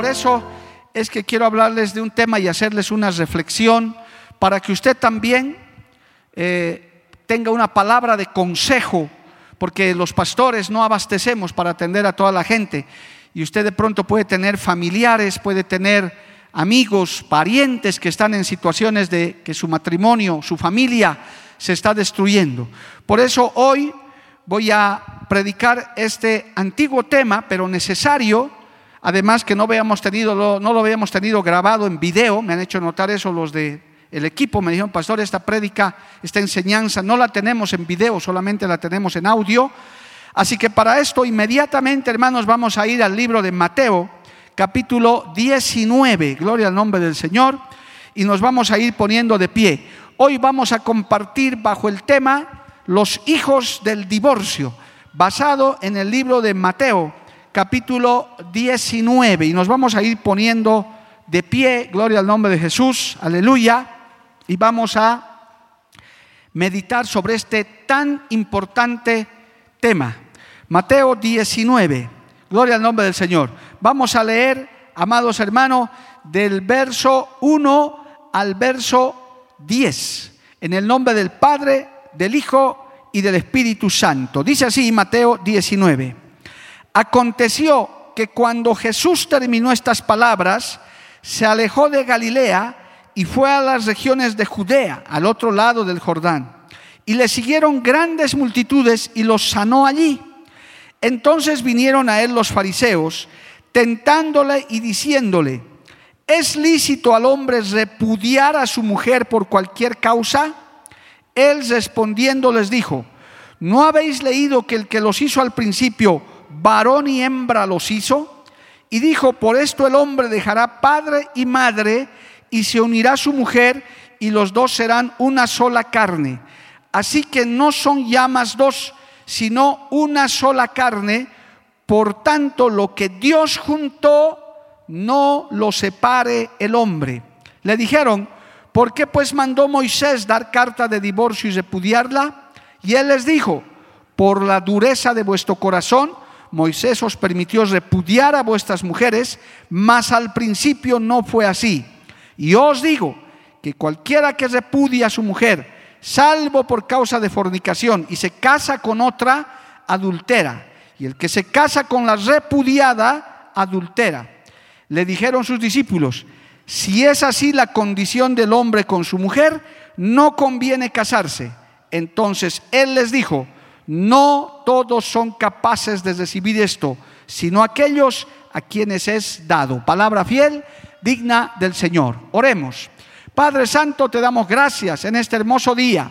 Por eso es que quiero hablarles de un tema y hacerles una reflexión para que usted también eh, tenga una palabra de consejo, porque los pastores no abastecemos para atender a toda la gente. Y usted de pronto puede tener familiares, puede tener amigos, parientes que están en situaciones de que su matrimonio, su familia se está destruyendo. Por eso hoy voy a predicar este antiguo tema, pero necesario, Además que no, habíamos tenido, no lo habíamos tenido grabado en video, me han hecho notar eso los de el equipo, me dijeron, pastor, esta prédica, esta enseñanza, no la tenemos en video, solamente la tenemos en audio. Así que para esto inmediatamente, hermanos, vamos a ir al libro de Mateo, capítulo 19, gloria al nombre del Señor, y nos vamos a ir poniendo de pie. Hoy vamos a compartir bajo el tema los hijos del divorcio, basado en el libro de Mateo, capítulo 19 y nos vamos a ir poniendo de pie, gloria al nombre de Jesús, aleluya, y vamos a meditar sobre este tan importante tema. Mateo 19, gloria al nombre del Señor. Vamos a leer, amados hermanos, del verso 1 al verso 10, en el nombre del Padre, del Hijo y del Espíritu Santo. Dice así Mateo 19. Aconteció que cuando Jesús terminó estas palabras, se alejó de Galilea y fue a las regiones de Judea, al otro lado del Jordán. Y le siguieron grandes multitudes y los sanó allí. Entonces vinieron a él los fariseos, tentándole y diciéndole, ¿es lícito al hombre repudiar a su mujer por cualquier causa? Él respondiendo les dijo, ¿no habéis leído que el que los hizo al principio varón y hembra los hizo. Y dijo, por esto el hombre dejará padre y madre y se unirá su mujer y los dos serán una sola carne. Así que no son ya más dos, sino una sola carne. Por tanto, lo que Dios juntó, no lo separe el hombre. Le dijeron, ¿por qué pues mandó Moisés dar carta de divorcio y repudiarla? Y él les dijo, por la dureza de vuestro corazón, Moisés os permitió repudiar a vuestras mujeres, mas al principio no fue así. Y os digo que cualquiera que repudie a su mujer, salvo por causa de fornicación, y se casa con otra, adultera. Y el que se casa con la repudiada, adultera. Le dijeron sus discípulos, si es así la condición del hombre con su mujer, no conviene casarse. Entonces él les dijo, no todos son capaces de recibir esto, sino aquellos a quienes es dado. Palabra fiel, digna del Señor. Oremos. Padre Santo, te damos gracias en este hermoso día.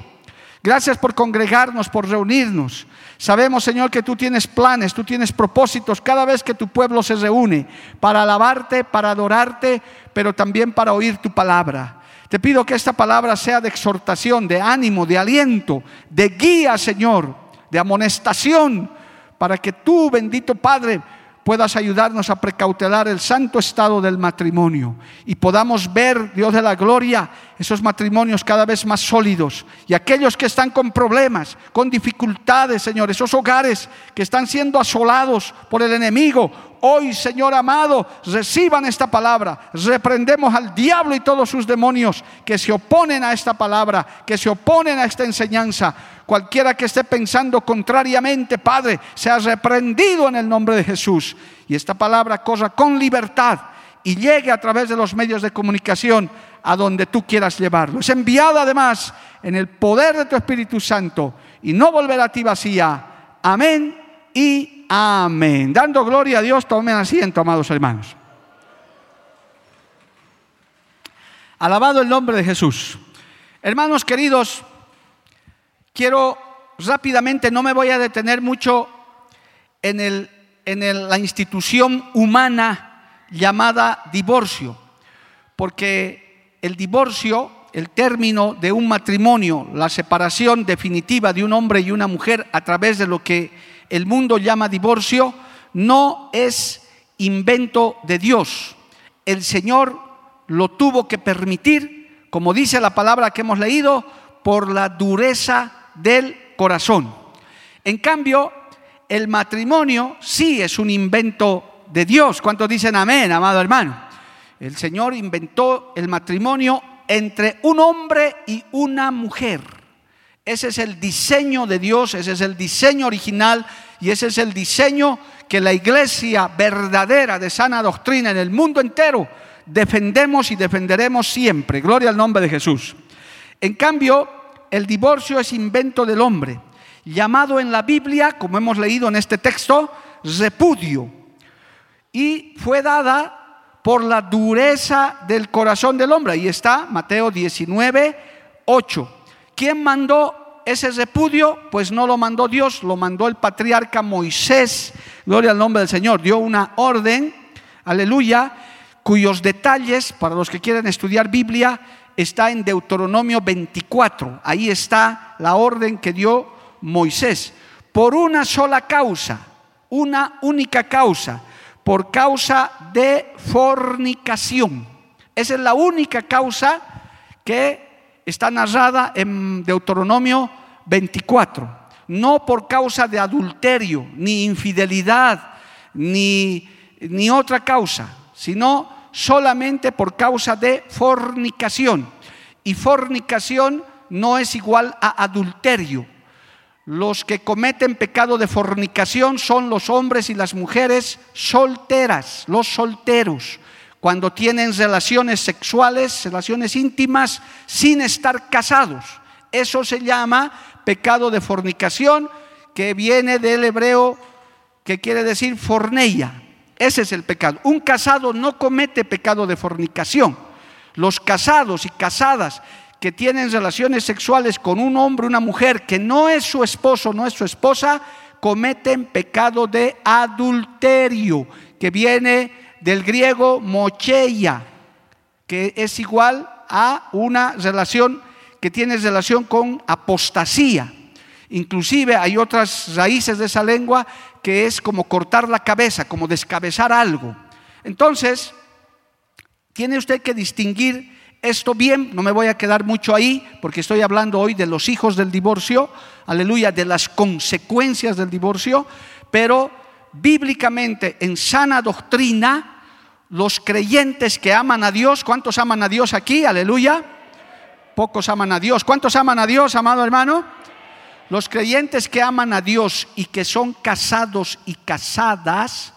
Gracias por congregarnos, por reunirnos. Sabemos, Señor, que tú tienes planes, tú tienes propósitos cada vez que tu pueblo se reúne para alabarte, para adorarte, pero también para oír tu palabra. Te pido que esta palabra sea de exhortación, de ánimo, de aliento, de guía, Señor de amonestación, para que tú, bendito Padre, puedas ayudarnos a precautelar el santo estado del matrimonio y podamos ver, Dios de la gloria, esos matrimonios cada vez más sólidos y aquellos que están con problemas, con dificultades, Señor, esos hogares que están siendo asolados por el enemigo. Hoy, Señor amado, reciban esta palabra. Reprendemos al diablo y todos sus demonios que se oponen a esta palabra, que se oponen a esta enseñanza Cualquiera que esté pensando contrariamente, Padre, sea reprendido en el nombre de Jesús. Y esta palabra corra con libertad y llegue a través de los medios de comunicación a donde tú quieras llevarlo. Es enviada además en el poder de tu Espíritu Santo y no volverá a ti vacía. Amén y amén. Dando gloria a Dios, tomen asiento, amados hermanos. Alabado el nombre de Jesús. Hermanos queridos, quiero rápidamente, no me voy a detener mucho en, el, en la institución humana llamada divorcio, porque el divorcio, el término de un matrimonio, la separación definitiva de un hombre y una mujer a través de lo que el mundo llama divorcio, no es invento de Dios. El Señor lo tuvo que permitir, como dice la palabra que hemos leído, por la dureza del corazón. En cambio, el matrimonio sí es un invento de Dios. ¿Cuántos dicen amén, amado hermano? El Señor inventó el matrimonio entre un hombre y una mujer. Ese es el diseño de Dios, ese es el diseño original y ese es el diseño que la iglesia verdadera de sana doctrina en el mundo entero defendemos y defenderemos siempre. Gloria al nombre de Jesús. En cambio, el divorcio es invento del hombre, llamado en la Biblia, como hemos leído en este texto, repudio. Y fue dada por la dureza del corazón del hombre. Ahí está Mateo 19, 8. ¿Quién mandó ese repudio? Pues no lo mandó Dios, lo mandó el patriarca Moisés. Gloria al nombre del Señor. Dio una orden, aleluya, cuyos detalles, para los que quieren estudiar Biblia, está en Deuteronomio 24. Ahí está la orden que dio Moisés. Por una sola causa, una única causa, por causa de fornicación. Esa es la única causa que está narrada en Deuteronomio 24. No por causa de adulterio, ni infidelidad, ni, ni otra causa, sino solamente por causa de fornicación. Y fornicación no es igual a adulterio. Los que cometen pecado de fornicación son los hombres y las mujeres solteras, los solteros, cuando tienen relaciones sexuales, relaciones íntimas, sin estar casados. Eso se llama pecado de fornicación, que viene del hebreo que quiere decir forneia, ese es el pecado. Un casado no comete pecado de fornicación. Los casados y casadas que tienen relaciones sexuales con un hombre una mujer que no es su esposo, no es su esposa, cometen pecado de adulterio, que viene del griego mocheia, que es igual a una relación que tiene relación con apostasía. Inclusive hay otras raíces de esa lengua que es como cortar la cabeza, como descabezar algo. Entonces, tiene usted que distinguir esto bien, no me voy a quedar mucho ahí, porque estoy hablando hoy de los hijos del divorcio, aleluya, de las consecuencias del divorcio, pero bíblicamente, en sana doctrina, los creyentes que aman a Dios, ¿cuántos aman a Dios aquí? Aleluya. Pocos aman a Dios. ¿Cuántos aman a Dios, amado hermano? Los creyentes que aman a Dios y que son casados y casadas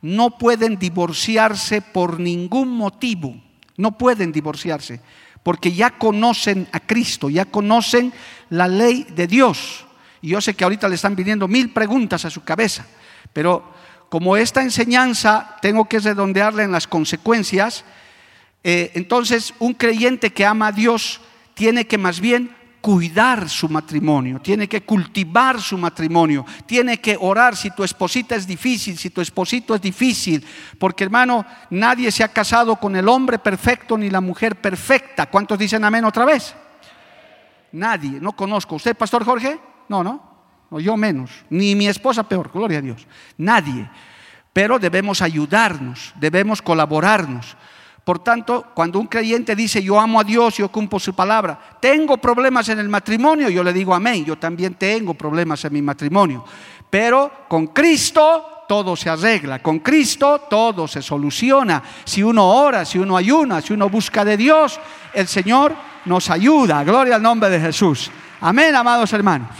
no pueden divorciarse por ningún motivo. No pueden divorciarse porque ya conocen a Cristo, ya conocen la ley de Dios. Y yo sé que ahorita le están viniendo mil preguntas a su cabeza, pero como esta enseñanza tengo que redondearla en las consecuencias, eh, entonces un creyente que ama a Dios tiene que más bien cuidar su matrimonio, tiene que cultivar su matrimonio, tiene que orar si tu esposita es difícil, si tu esposito es difícil, porque hermano, nadie se ha casado con el hombre perfecto ni la mujer perfecta. ¿Cuántos dicen amén otra vez? Nadie, no conozco. ¿Usted, Pastor Jorge? No, no, no yo menos, ni mi esposa peor, gloria a Dios. Nadie. Pero debemos ayudarnos, debemos colaborarnos. Por tanto, cuando un creyente dice, yo amo a Dios, yo cumplo su palabra, tengo problemas en el matrimonio, yo le digo amén, yo también tengo problemas en mi matrimonio. Pero con Cristo todo se arregla, con Cristo todo se soluciona. Si uno ora, si uno ayuna, si uno busca de Dios, el Señor nos ayuda. Gloria al nombre de Jesús. Amén, amados hermanos.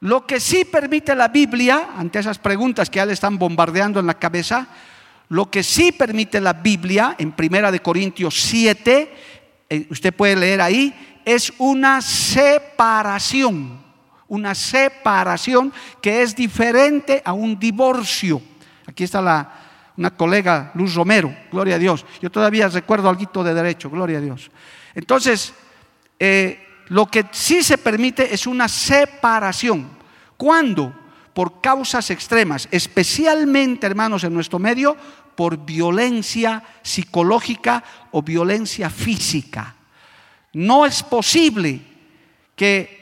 Lo que sí permite la Biblia, ante esas preguntas que ya le están bombardeando en la cabeza, lo que sí permite la Biblia en Primera de Corintios 7, eh, usted puede leer ahí, es una separación, una separación que es diferente a un divorcio. Aquí está la, una colega, Luz Romero, gloria a Dios. Yo todavía recuerdo algo de derecho, gloria a Dios. Entonces, Eh, lo que sí se permite es una separación. ¿Cuándo? Por causas extremas, especialmente, hermanos, en nuestro medio, por violencia psicológica o violencia física. No es posible que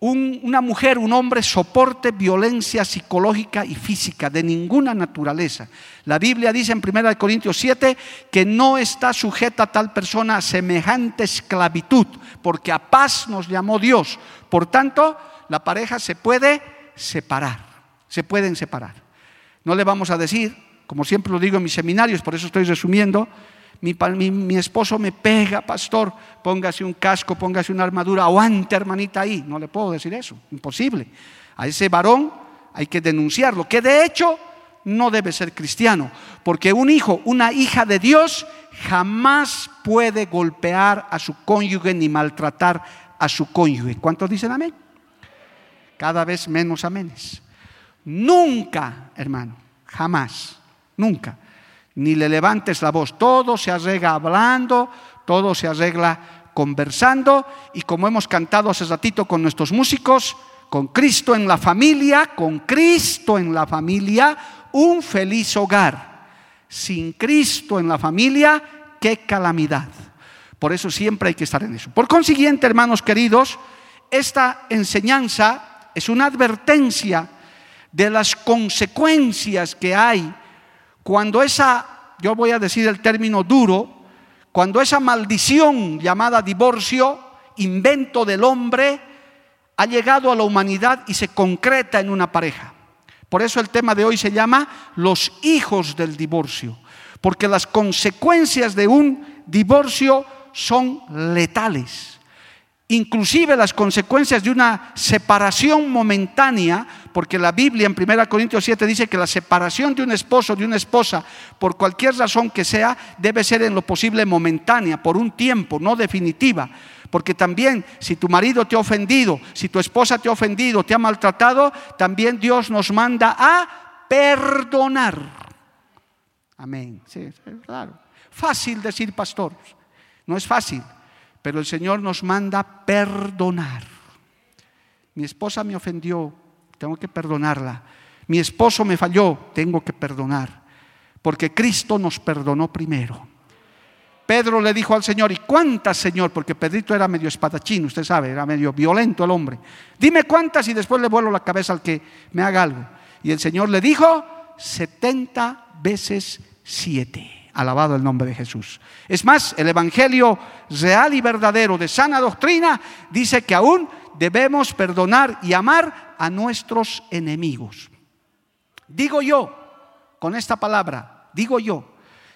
una mujer, un hombre soporte violencia psicológica y física de ninguna naturaleza. La Biblia dice en 1 Corintios 7 que no está sujeta tal persona a semejante esclavitud, porque a paz nos llamó Dios. Por tanto, la pareja se puede separar, se pueden separar. No le vamos a decir, como siempre lo digo en mis seminarios, por eso estoy resumiendo, mi, esposo me pega, pastor, póngase un casco, póngase una armadura, aguante hermanita ahí. No le puedo decir eso, imposible. A ese varón hay que denunciarlo, que de hecho no debe ser cristiano, porque un hijo, una hija de Dios jamás puede golpear a su cónyuge ni maltratar a su cónyuge. ¿Cuántos dicen amén? Cada vez menos aménes. Nunca, hermano, jamás, nunca ni le levantes la voz. Todo se arregla hablando, todo se arregla conversando y como hemos cantado hace ratito con nuestros músicos, con Cristo en la familia, con Cristo en la familia, un feliz hogar. Sin Cristo en la familia, qué calamidad. Por eso siempre hay que estar en eso. Por consiguiente, hermanos queridos, esta enseñanza es una advertencia de las consecuencias que hay cuando esa, yo voy a decir el término duro, cuando esa maldición llamada divorcio, invento del hombre, ha llegado a la humanidad y se concreta en una pareja. Por eso el tema de hoy se llama los hijos del divorcio, porque las consecuencias de un divorcio son letales inclusive las consecuencias de una separación momentánea, porque la Biblia en 1 Corintios 7 dice que la separación de un esposo, de una esposa, por cualquier razón que sea, debe ser en lo posible momentánea, por un tiempo, no definitiva. Porque también si tu marido te ha ofendido, si tu esposa te ha ofendido, te ha maltratado, también Dios nos manda a perdonar. Amén. Sí, claro. Fácil decir, pastor. No es fácil. Pero el Señor nos manda perdonar. Mi esposa me ofendió, tengo que perdonarla. Mi esposo me falló, tengo que perdonar. Porque Cristo nos perdonó primero. Pedro le dijo al Señor, ¿y cuántas, Señor? Porque Pedrito era medio espadachín, usted sabe, era medio violento el hombre. Dime cuántas y después le vuelo la cabeza al que me haga algo. Y el Señor le dijo, 70 veces siete. Alabado el nombre de Jesús. Es más, el Evangelio real y verdadero de sana doctrina dice que aún debemos perdonar y amar a nuestros enemigos. Digo yo, con esta palabra, digo yo,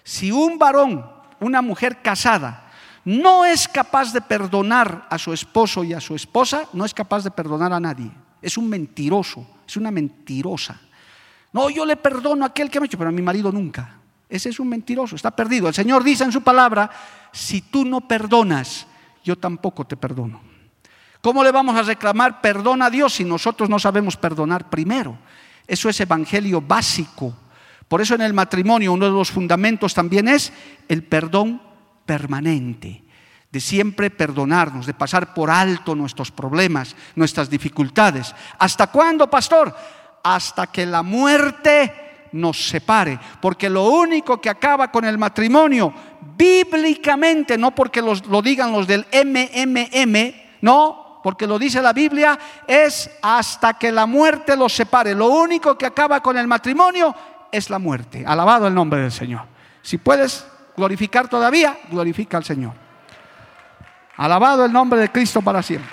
si un varón, una mujer casada, no es capaz de perdonar a su esposo y a su esposa, no es capaz de perdonar a nadie. Es un mentiroso, es una mentirosa. No, yo le perdono a aquel que me ha hecho, pero a mi marido nunca. Ese es un mentiroso, está perdido. El Señor dice en su palabra, si tú no perdonas, yo tampoco te perdono. ¿Cómo le vamos a reclamar perdón a Dios si nosotros no sabemos perdonar primero? Eso es evangelio básico. Por eso en el matrimonio uno de los fundamentos también es el perdón permanente, de siempre perdonarnos, de pasar por alto nuestros problemas, nuestras dificultades. ¿Hasta cuándo, pastor? Hasta que la muerte nos separe. Porque lo único que acaba con el matrimonio, bíblicamente, no porque lo digan los del MMM, no, porque lo dice la Biblia, es hasta que la muerte los separe. Lo único que acaba con el matrimonio es la muerte. Alabado el nombre del Señor. Si puedes glorificar todavía, glorifica al Señor. Alabado el nombre de Cristo para siempre.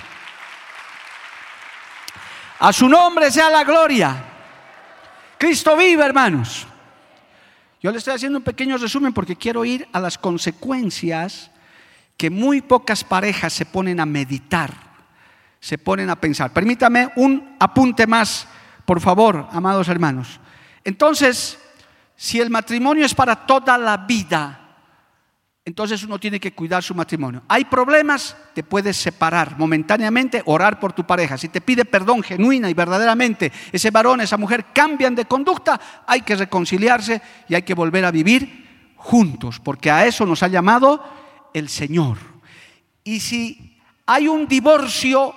A su nombre sea la gloria. Cristo vive, hermanos. Yo le estoy haciendo un pequeño resumen porque quiero ir a las consecuencias que muy pocas parejas se ponen a meditar, se ponen a pensar. Permítame un apunte más, por favor, amados hermanos. Entonces, si el matrimonio es para toda la vida, entonces uno tiene que cuidar su matrimonio. Hay problemas, te puedes separar momentáneamente, orar por tu pareja. Si te pide perdón genuina y verdaderamente, ese varón, esa mujer cambian de conducta, hay que reconciliarse y hay que volver a vivir juntos, porque a eso nos ha llamado el Señor. Y si Hay un divorcio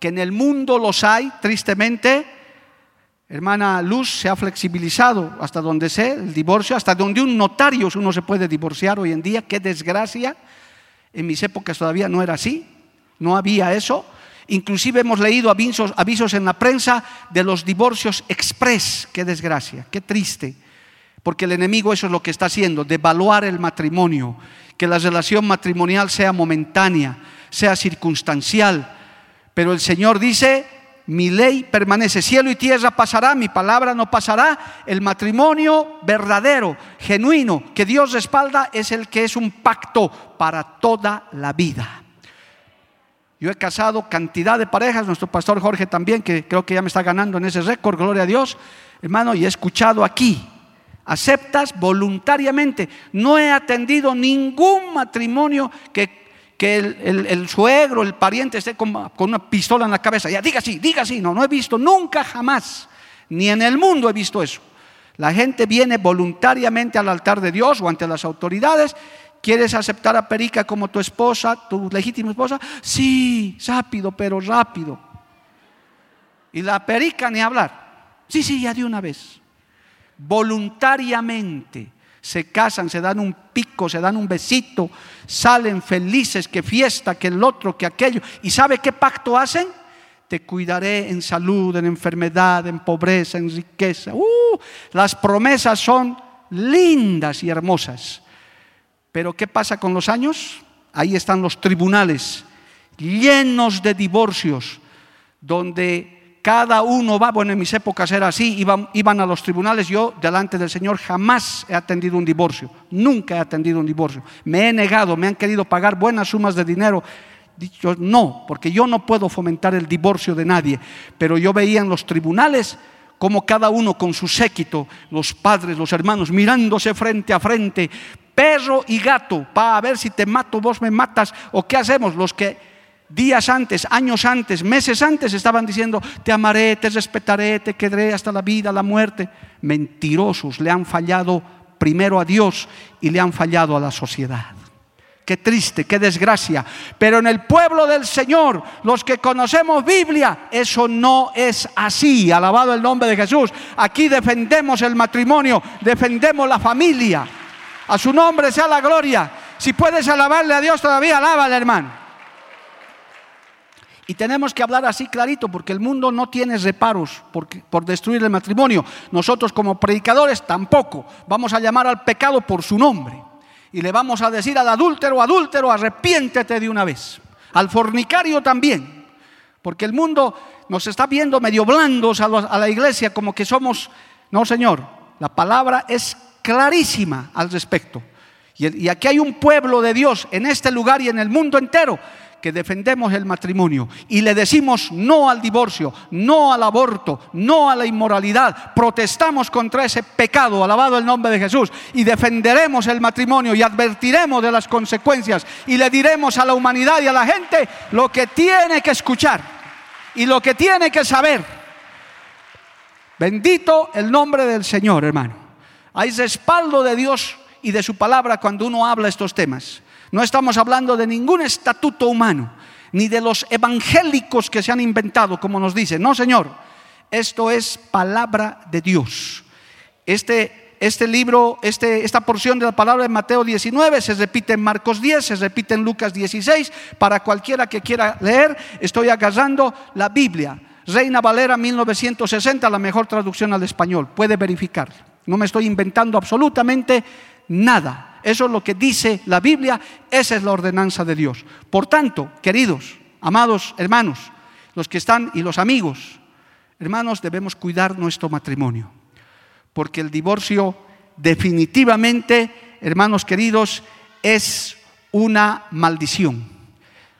que en el mundo los hay, tristemente. Hermana Luz se ha flexibilizado hasta donde sé el divorcio, hasta donde un notario uno se puede divorciar hoy en día. Qué desgracia. En mis épocas todavía no era así, no había eso. Inclusive hemos leído avisos, avisos en la prensa de los divorcios express. Qué desgracia, qué triste. Porque el enemigo eso es lo que está haciendo, devaluar el matrimonio, que la relación matrimonial sea momentánea, sea circunstancial. Pero el Señor dice, mi ley permanece, cielo y tierra pasará, mi palabra no pasará. El matrimonio verdadero, genuino, que Dios respalda, es el que es un pacto para toda la vida. Yo he casado cantidad de parejas, nuestro pastor Jorge también, que creo que ya me está ganando en ese récord, gloria a Dios, hermano, y he escuchado aquí, aceptas voluntariamente. No he atendido ningún matrimonio que, el, suegro, el pariente esté con, con, una pistola en la cabeza. Ya, diga sí, diga sí. No, no he visto nunca, jamás, ni en el mundo he visto eso. La gente viene voluntariamente al altar de Dios o ante las autoridades ¿Quieres aceptar a Perica como tu esposa, tu legítima esposa? Sí, rápido, pero rápido. Y la Perica ni hablar. Sí, sí, ya de una vez. Voluntariamente se casan, se dan un pico, se dan un besito, salen felices, que fiesta, que el otro, que aquello. ¿Y sabe qué pacto hacen? Te cuidaré en salud, en enfermedad, en pobreza, en riqueza. Uh, las promesas son lindas y hermosas. Pero ¿qué pasa con los años? Ahí están los tribunales llenos de divorcios, donde cada uno va, bueno, en mis épocas era así, iban, a los tribunales, yo delante del Señor jamás he atendido un divorcio, nunca he atendido un divorcio, me he negado, me han querido pagar buenas sumas de dinero, dicho no, porque yo no puedo fomentar el divorcio de nadie, pero yo veía en los tribunales como cada uno con su séquito, los padres, los hermanos, mirándose frente a frente, perro y gato, para ver si te mato, vos me matas, o qué hacemos los que días antes, años antes, meses antes estaban diciendo, te amaré, te respetaré, te quedaré hasta la vida, la muerte. Mentirosos, le han fallado primero a Dios y le han fallado a la sociedad. Qué triste, qué desgracia. Pero en el pueblo del Señor, los que conocemos Biblia, eso no es así. Alabado el nombre de Jesús. Aquí defendemos el matrimonio, defendemos la familia. A su nombre sea la gloria. Si puedes alabarle a Dios todavía, alábale, hermano. Y tenemos que hablar así clarito, porque el mundo no tiene reparos por, por, destruir el matrimonio. Nosotros como predicadores tampoco. Vamos a llamar al pecado por su nombre. Y le vamos a decir al adúltero, adúltero, arrepiéntete de una vez. Al fornicario también. Porque el mundo nos está viendo medio blandos a, a la iglesia como que somos... No, Señor, la palabra es clarísima al respecto. Y, aquí hay un pueblo de Dios en este lugar y en el mundo entero que defendemos el matrimonio y le decimos no al divorcio, no al aborto, no a la inmoralidad. Protestamos contra ese pecado, alabado el nombre de Jesús, y defenderemos el matrimonio y advertiremos de las consecuencias y le diremos a la humanidad y a la gente lo que tiene que escuchar y lo que tiene que saber. Bendito el nombre del Señor, hermano. Hay respaldo de Dios y de su palabra cuando uno habla estos temas. No estamos hablando de ningún estatuto humano, ni de los evangélicos que se han inventado, como nos dice. No, Señor, esto es palabra de Dios. Este, este libro, este, esta porción de la palabra de Mateo 19 se repite en Marcos 10, se repite en Lucas 16. Para cualquiera que quiera leer, estoy agarrando la Biblia. Reina Valera 1960, la mejor traducción al español. Puede verificar. No me estoy inventando absolutamente nada. Eso es lo que dice la Biblia, esa es la ordenanza de Dios. Por tanto, queridos, amados hermanos, los que están y los amigos, hermanos, debemos cuidar nuestro matrimonio. Porque el divorcio definitivamente, hermanos queridos, es una maldición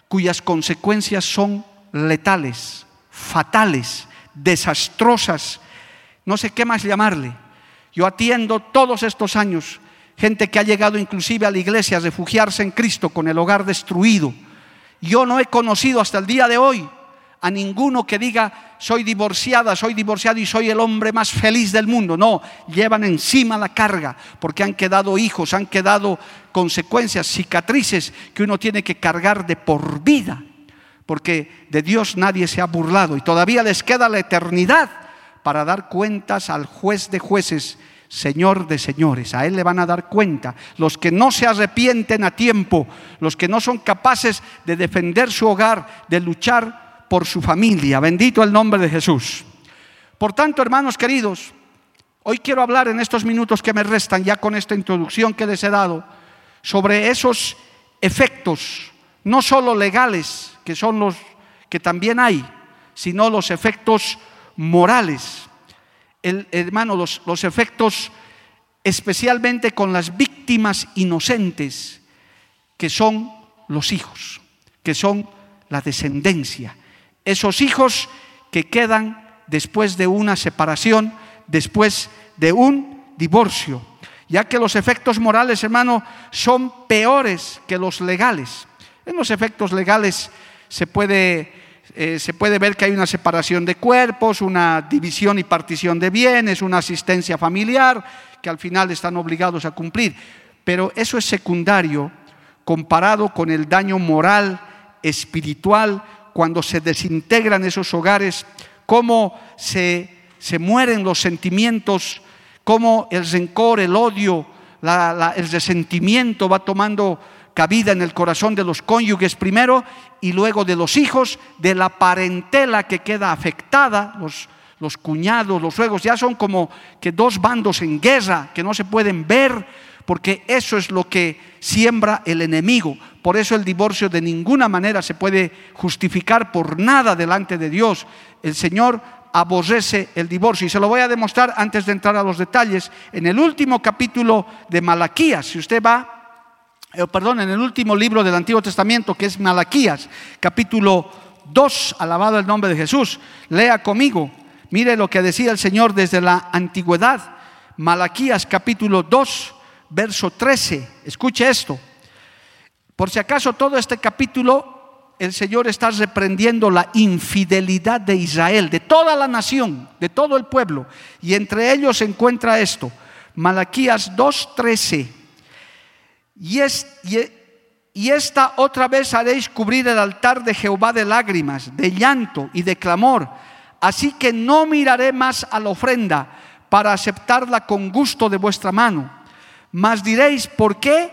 cuyas consecuencias son letales, fatales, desastrosas, no sé qué más llamarle yo atiendo todos estos años gente que ha llegado inclusive a la iglesia a refugiarse en Cristo con el hogar destruido. Yo no he conocido hasta el día de hoy a ninguno que diga soy divorciada, soy divorciado y soy el hombre más feliz del mundo. No, llevan encima la carga porque han quedado hijos, han quedado consecuencias, cicatrices que uno tiene que cargar de por vida. porque de Dios nadie se ha burlado y todavía les queda la eternidad para dar cuentas al juez de jueces, Señor de señores. A Él le van a dar cuenta. Los que no se arrepienten a tiempo, los que no son capaces de defender su hogar, de luchar por su familia. Bendito el nombre de Jesús. Por tanto, hermanos queridos, hoy quiero hablar en estos minutos que me restan, ya con esta introducción que les he dado, sobre esos efectos, no solo legales, que son los que también hay, sino los efectos morales. El, hermano, los, los efectos especialmente con las víctimas inocentes, que son los hijos, que son la descendencia. Esos hijos que quedan después de una separación, después de un divorcio, ya que los efectos morales, hermano, son peores que los legales. En los efectos legales se puede, eh, se puede ver que hay una separación de cuerpos, una división y partición de bienes, una asistencia familiar, que al final están obligados a cumplir. Pero eso es secundario comparado con el daño moral, espiritual, cuando se desintegran esos hogares, cómo se, se mueren los sentimientos, cómo el rencor, el odio, el resentimiento va tomando cabida en el corazón de los cónyuges primero y luego de los hijos, de la parentela que queda afectada, los, cuñados, los suegros, ya son como que dos bandos en guerra que no se pueden ver, porque eso es lo que siembra el enemigo. Por eso el divorcio de ninguna manera se puede justificar por nada delante de Dios. El Señor aborrece el divorcio. Y se lo voy a demostrar antes de entrar a los detalles. En el último capítulo de Malaquías, si usted va eh, perdón, en el último libro del Antiguo Testamento, que es Malaquías, capítulo 2, alabado el nombre de Jesús. Lea conmigo, mire lo que decía el Señor desde la antigüedad. Malaquías, capítulo 2, verso 13. Escuche esto. Por si acaso todo este capítulo, el Señor está reprendiendo la infidelidad de Israel, de toda la nación, de todo el pueblo. Y entre ellos se encuentra esto. Malaquías 2, 13. Y, esta otra vez haréis cubrir el altar de Jehová de lágrimas, de llanto y de clamor. Así que no miraré más a la ofrenda para aceptarla con gusto de vuestra mano. Mas diréis, ¿por qué?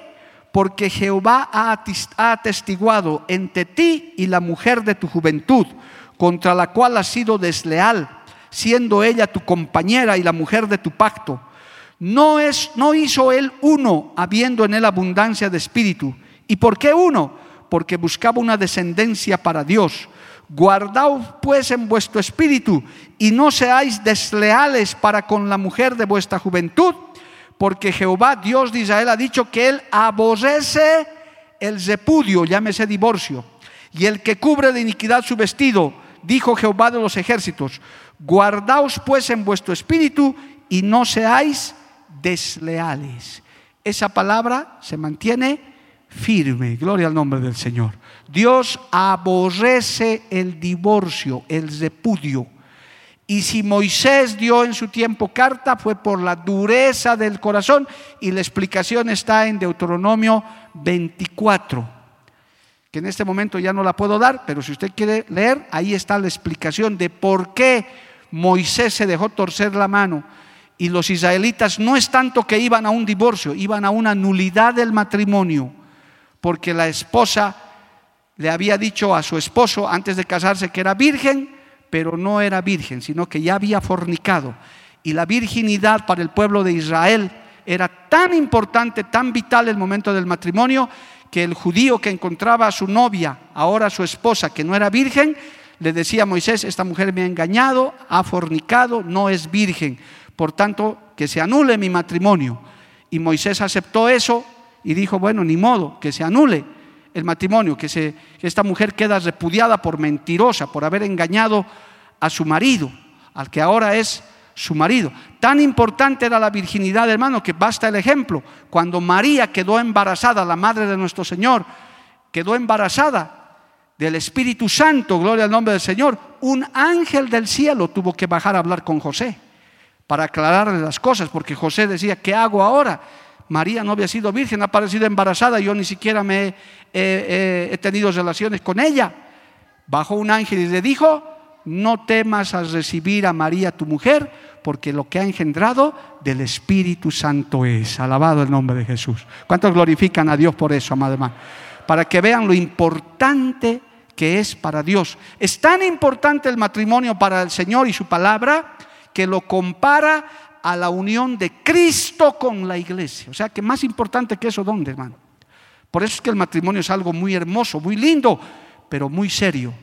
Porque Jehová ha atestiguado entre ti y la mujer de tu juventud, contra la cual has sido desleal, siendo ella tu compañera y la mujer de tu pacto no, es, no hizo él uno habiendo en él abundancia de espíritu. ¿Y por qué uno? Porque buscaba una descendencia para Dios. Guardaos pues en vuestro espíritu y no seáis desleales para con la mujer de vuestra juventud, porque Jehová, Dios de Israel, ha dicho que él aborrece el repudio, llámese divorcio, y el que cubre de iniquidad su vestido, dijo Jehová de los ejércitos. Guardaos pues en vuestro espíritu y no seáis desleales. Esa palabra se mantiene firme. Gloria al nombre del Señor. Dios aborrece el divorcio, el repudio. Y si Moisés dio en su tiempo carta fue por la dureza del corazón y la explicación está en Deuteronomio 24, que en este momento ya no la puedo dar, pero si usted quiere leer, ahí está la explicación de por qué Moisés se dejó torcer la mano y los israelitas no es tanto que iban a un divorcio, iban a una nulidad del matrimonio, porque la esposa le había dicho a su esposo antes de casarse que era virgen, pero no era virgen, sino que ya había fornicado. Y la virginidad para el pueblo de Israel era tan importante, tan vital el momento del matrimonio, que el judío que encontraba a su novia, ahora su esposa, que no era virgen, le decía a Moisés, esta mujer me ha engañado, ha fornicado, no es virgen por tanto, que se anule mi matrimonio. Y Moisés aceptó eso y dijo, bueno, ni modo, que se anule el matrimonio, que, se, esta mujer queda repudiada por mentirosa, por haber engañado a su marido, al que ahora es su marido. Tan importante era la virginidad, hermano, que basta el ejemplo. Cuando María quedó embarazada, la madre de nuestro Señor, quedó embarazada del Espíritu Santo, gloria al nombre del Señor, un ángel del cielo tuvo que bajar a hablar con José para aclararle las cosas, porque José decía, ¿qué hago ahora? María no había sido virgen, ha aparecido embarazada, yo ni siquiera me he, tenido relaciones con ella. Bajó un ángel y le dijo, no temas a recibir a María tu mujer, porque lo que ha engendrado del Espíritu Santo es. Alabado el nombre de Jesús. ¿Cuántos glorifican a Dios por eso, amado? Para que vean lo importante que es para Dios. Es tan importante el matrimonio para el Señor y su palabra que lo compara a la unión de Cristo con la iglesia. O sea, que más importante que eso, ¿dónde, hermano? Por eso es que el matrimonio es algo muy hermoso, muy lindo, pero muy serio.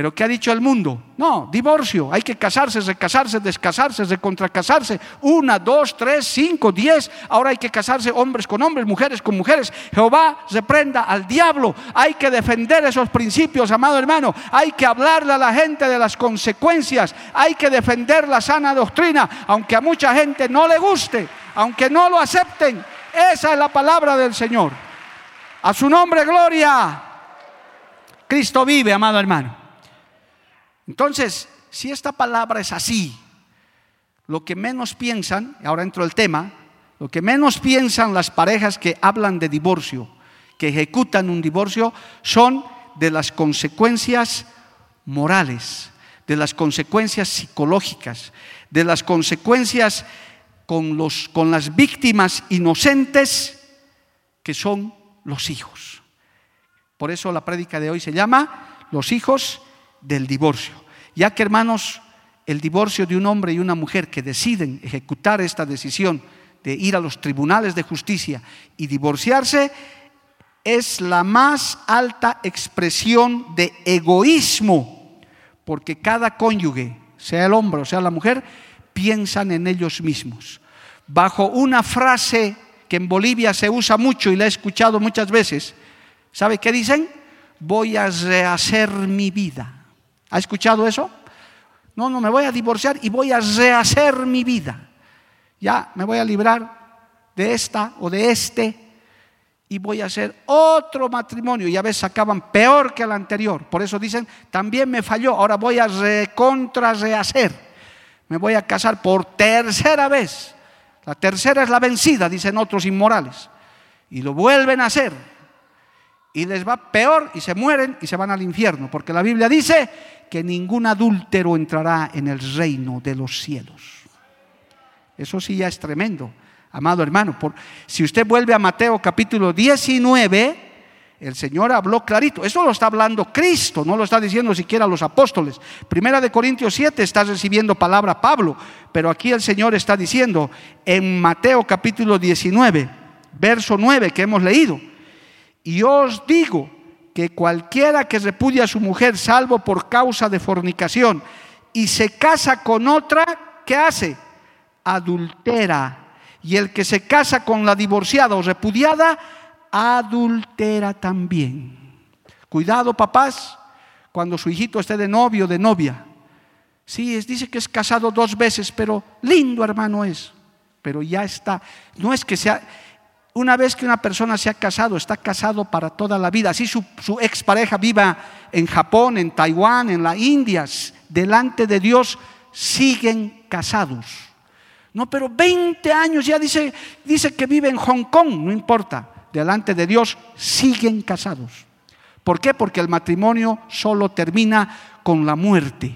Pero ¿qué ha dicho el mundo? No, divorcio, hay que casarse, recasarse, descasarse, recontracasarse. Una, dos, tres, cinco, diez. Ahora hay que casarse hombres con hombres, mujeres con mujeres. Jehová reprenda al diablo. Hay que defender esos principios, amado hermano. Hay que hablarle a la gente de las consecuencias. Hay que defender la sana doctrina, aunque a mucha gente no le guste, aunque no lo acepten. Esa es la palabra del Señor. A su nombre, gloria. Cristo vive, amado hermano. Entonces, si esta palabra es así, lo que menos piensan, ahora entro el tema, lo que menos piensan las parejas que hablan de divorcio, que ejecutan un divorcio, son de las consecuencias morales, de las consecuencias psicológicas, de las consecuencias con, los, con las víctimas inocentes que son los hijos. Por eso la prédica de hoy se llama Los hijos del divorcio. Ya que hermanos, el divorcio de un hombre y una mujer que deciden ejecutar esta decisión de ir a los tribunales de justicia y divorciarse, es la más alta expresión de egoísmo, porque cada cónyuge, sea el hombre o sea la mujer, piensan en ellos mismos. Bajo una frase que en Bolivia se usa mucho y la he escuchado muchas veces, ¿sabe qué dicen? Voy a rehacer mi vida. ¿Ha escuchado eso? No, no, me voy a divorciar y voy a rehacer mi vida. Ya me voy a librar de esta o de este y voy a hacer otro matrimonio. Y a veces acaban peor que el anterior. Por eso dicen, también me falló, ahora voy a recontra rehacer. Me voy a casar por tercera vez. La tercera es la vencida, dicen otros inmorales. Y lo vuelven a hacer y les va peor y se mueren y se van al infierno, porque la Biblia dice que ningún adúltero entrará en el reino de los cielos. Eso sí ya es tremendo, amado hermano. Por, si usted vuelve a Mateo capítulo 19, el Señor habló clarito. Eso lo está hablando Cristo, no lo está diciendo siquiera los apóstoles. Primera de Corintios 7 está recibiendo palabra Pablo, pero aquí el Señor está diciendo en Mateo capítulo 19, verso 9 que hemos leído. Y os digo que cualquiera que repudia a su mujer salvo por causa de fornicación y se casa con otra, ¿qué hace? Adultera. Y el que se casa con la divorciada o repudiada, adultera también. Cuidado, papás, cuando su hijito esté de novio o de novia. Sí, es, dice que es casado dos veces, pero lindo hermano es. Pero ya está. No es que sea una vez que una persona se ha casado, está casado para toda la vida. Así su, su expareja viva en Japón, en Taiwán, en las Indias, delante de Dios siguen casados. No, pero 20 años ya dice, dice que vive en Hong Kong, no importa. Delante de Dios siguen casados. ¿Por qué? Porque el matrimonio solo termina con la muerte.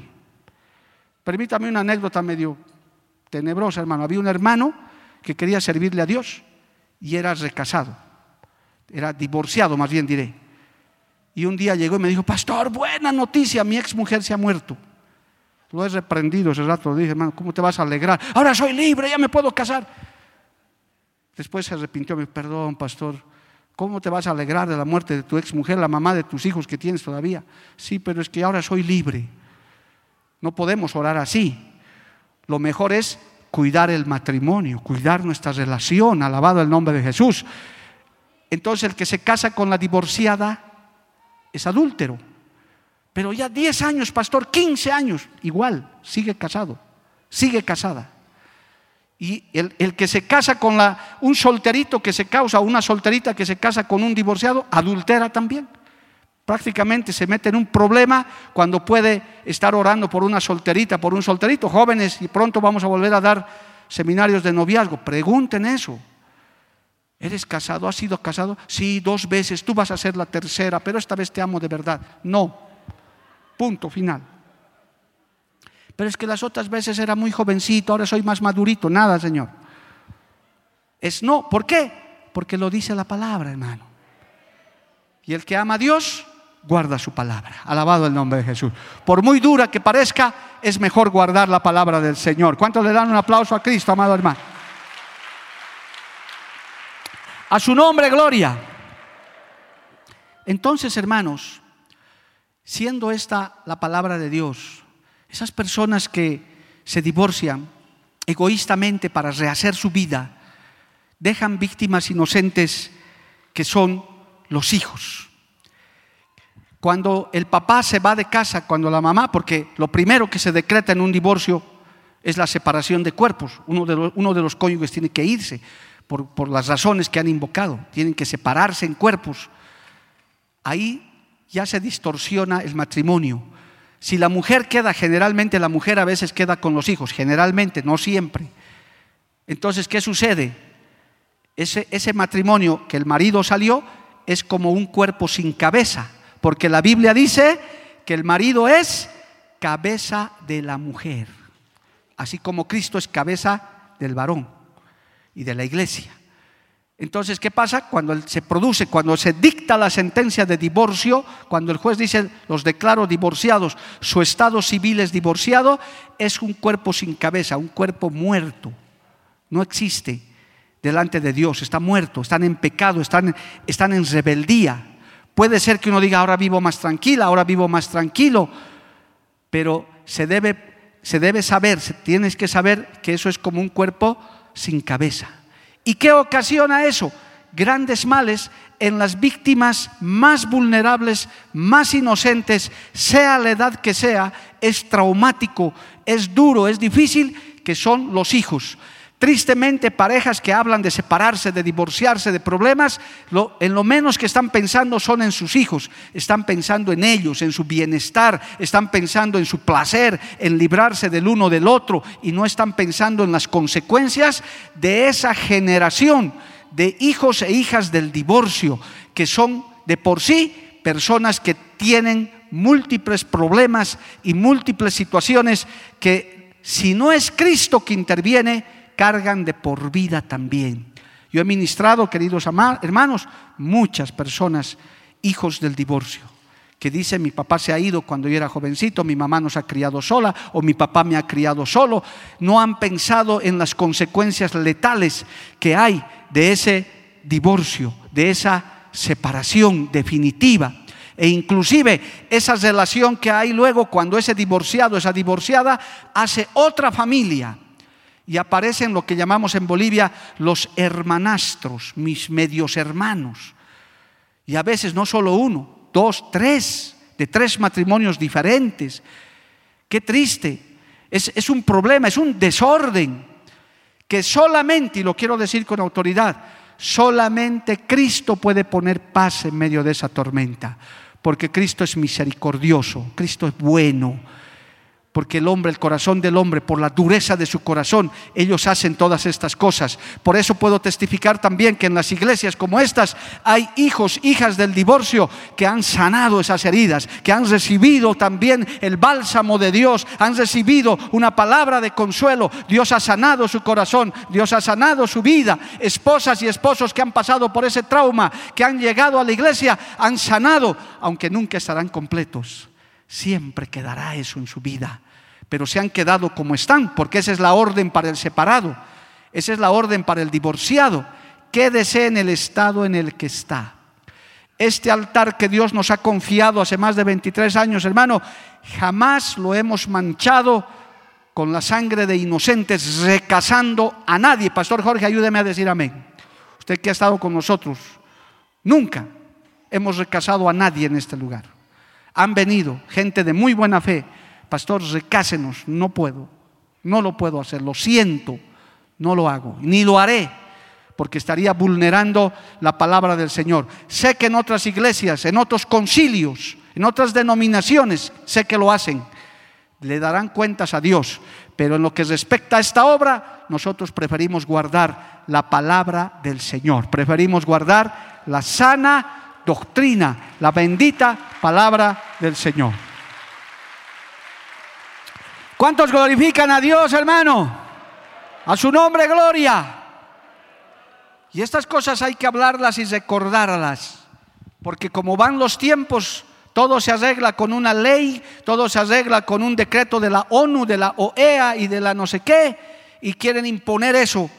Permítame una anécdota medio tenebrosa, hermano. Había un hermano que quería servirle a Dios y era recasado, era divorciado más bien diré. Y un día llegó y me dijo, pastor, buena noticia, mi ex mujer se ha muerto. Lo he reprendido ese rato, le dije, hermano, ¿cómo te vas a alegrar? Ahora soy libre, ya me puedo casar. Después se arrepintió, me dijo, perdón, pastor, ¿cómo te vas a alegrar de la muerte de tu ex mujer, la mamá de tus hijos que tienes todavía? Sí, pero es que ahora soy libre. No podemos orar así. Lo mejor es cuidar el matrimonio, cuidar nuestra relación, alabado el nombre de Jesús. Entonces el que se casa con la divorciada es adúltero. Pero ya 10 años, pastor, 15 años, igual, sigue casado, sigue casada. Y el, que se casa con la, un solterito que se causa, una solterita que se casa con un divorciado, adultera también. Prácticamente se mete en un problema cuando puede estar orando por una solterita, por un solterito. Jóvenes, y pronto vamos a volver a dar seminarios de noviazgo. Pregunten eso. ¿Eres casado? ¿Has sido casado? Sí, dos veces. Tú vas a ser la tercera, pero esta vez te amo de verdad. No. Punto final. Pero es que las otras veces era muy jovencito, ahora soy más madurito. Nada, Señor. Es no. ¿Por qué? Porque lo dice la palabra, hermano. Y el que ama a Dios, guarda su palabra. Alabado el nombre de Jesús. Por muy dura que parezca, es mejor guardar la palabra del Señor. ¿Cuántos le dan un aplauso a Cristo, amado hermano? A su nombre, gloria. Entonces, hermanos, siendo esta la palabra de Dios, esas personas que se divorcian egoístamente para rehacer su vida, dejan víctimas inocentes que son los hijos. Cuando el papá se va de casa, cuando la mamá, porque lo primero que se decreta en un divorcio es la separación de cuerpos, uno de los, uno de los cónyuges tiene que irse por, por las razones que han invocado, tienen que separarse en cuerpos. Ahí ya se distorsiona el matrimonio. Si la mujer queda, generalmente la mujer a veces queda con los hijos, generalmente, no siempre. Entonces, ¿qué sucede? Ese, ese matrimonio que el marido salió es como un cuerpo sin cabeza, porque la Biblia dice que el marido es cabeza de la mujer, así como Cristo es cabeza del varón y de la iglesia. Entonces, ¿qué pasa? Cuando se produce, cuando se dicta la sentencia de divorcio, cuando el juez dice los declaro divorciados, su estado civil es divorciado, es un cuerpo sin cabeza, un cuerpo muerto. No existe delante de Dios, está muerto, están en pecado, están, están en rebeldía. Puede ser que uno diga, ahora vivo más tranquila, ahora vivo más tranquilo, pero se debe, se debe saber, tienes que saber que eso es como un cuerpo sin cabeza. ¿Y qué ocasiona eso? Grandes males en las víctimas más vulnerables, más inocentes, sea la edad que sea, es traumático, es duro, es difícil, que son los hijos. Tristemente, parejas que hablan de separarse, de divorciarse, de problemas, en lo menos que están pensando son en sus hijos, están pensando en ellos, en su bienestar, están pensando en su placer, en librarse del uno del otro y no están pensando en las consecuencias de esa generación de hijos e hijas del divorcio, que son de por sí personas que tienen múltiples problemas y múltiples situaciones que si no es Cristo que interviene, cargan de por vida también. Yo he ministrado, queridos hermanos, muchas personas, hijos del divorcio, que dicen mi papá se ha ido cuando yo era jovencito, mi mamá nos ha criado sola o mi papá me ha criado solo. No han pensado en las consecuencias letales que hay de ese divorcio, de esa separación definitiva. E inclusive esa relación que hay luego cuando ese divorciado, esa divorciada, hace otra familia y aparecen lo que llamamos en Bolivia los hermanastros, mis medios hermanos. Y a veces no solo uno, dos, tres, de tres matrimonios diferentes. Qué triste. Es, es un problema, es un desorden que solamente, y lo quiero decir con autoridad, solamente Cristo puede poner paz en medio de esa tormenta, porque Cristo es misericordioso, Cristo es bueno porque el hombre, el corazón del hombre, por la dureza de su corazón, ellos hacen todas estas cosas. Por eso puedo testificar también que en las iglesias como estas hay hijos, hijas del divorcio que han sanado esas heridas, que han recibido también el bálsamo de Dios, han recibido una palabra de consuelo. Dios ha sanado su corazón, Dios ha sanado su vida. Esposas y esposos que han pasado por ese trauma, que han llegado a la iglesia, han sanado, aunque nunca estarán completos Siempre quedará eso en su vida. Pero se han quedado como están, porque esa es la orden para el separado. Esa es la orden para el divorciado. Quédese en el estado en el que está. Este altar que Dios nos ha confiado hace más de 23 años, hermano, jamás lo hemos manchado con la sangre de inocentes, recasando a nadie. Pastor Jorge, ayúdeme a decir amén. Usted que ha estado con nosotros, nunca hemos recasado a nadie en este lugar han venido gente de muy buena fe. Pastor, recásenos, no puedo, no lo puedo hacer, lo siento, no lo hago, ni lo haré, porque estaría vulnerando la palabra del Señor. Sé que en otras iglesias, en otros concilios, en otras denominaciones, sé que lo hacen, le darán cuentas a Dios, pero en lo que respecta a esta obra, nosotros preferimos guardar la palabra del Señor, preferimos guardar la sana doctrina, la bendita palabra del Señor. ¿Cuántos glorifican a Dios, hermano? A su nombre, gloria. Y estas cosas hay que hablarlas y recordarlas, porque como van los tiempos, todo se arregla con una ley, todo se arregla con un decreto de la ONU, de la OEA y de la no sé qué, y quieren imponer eso.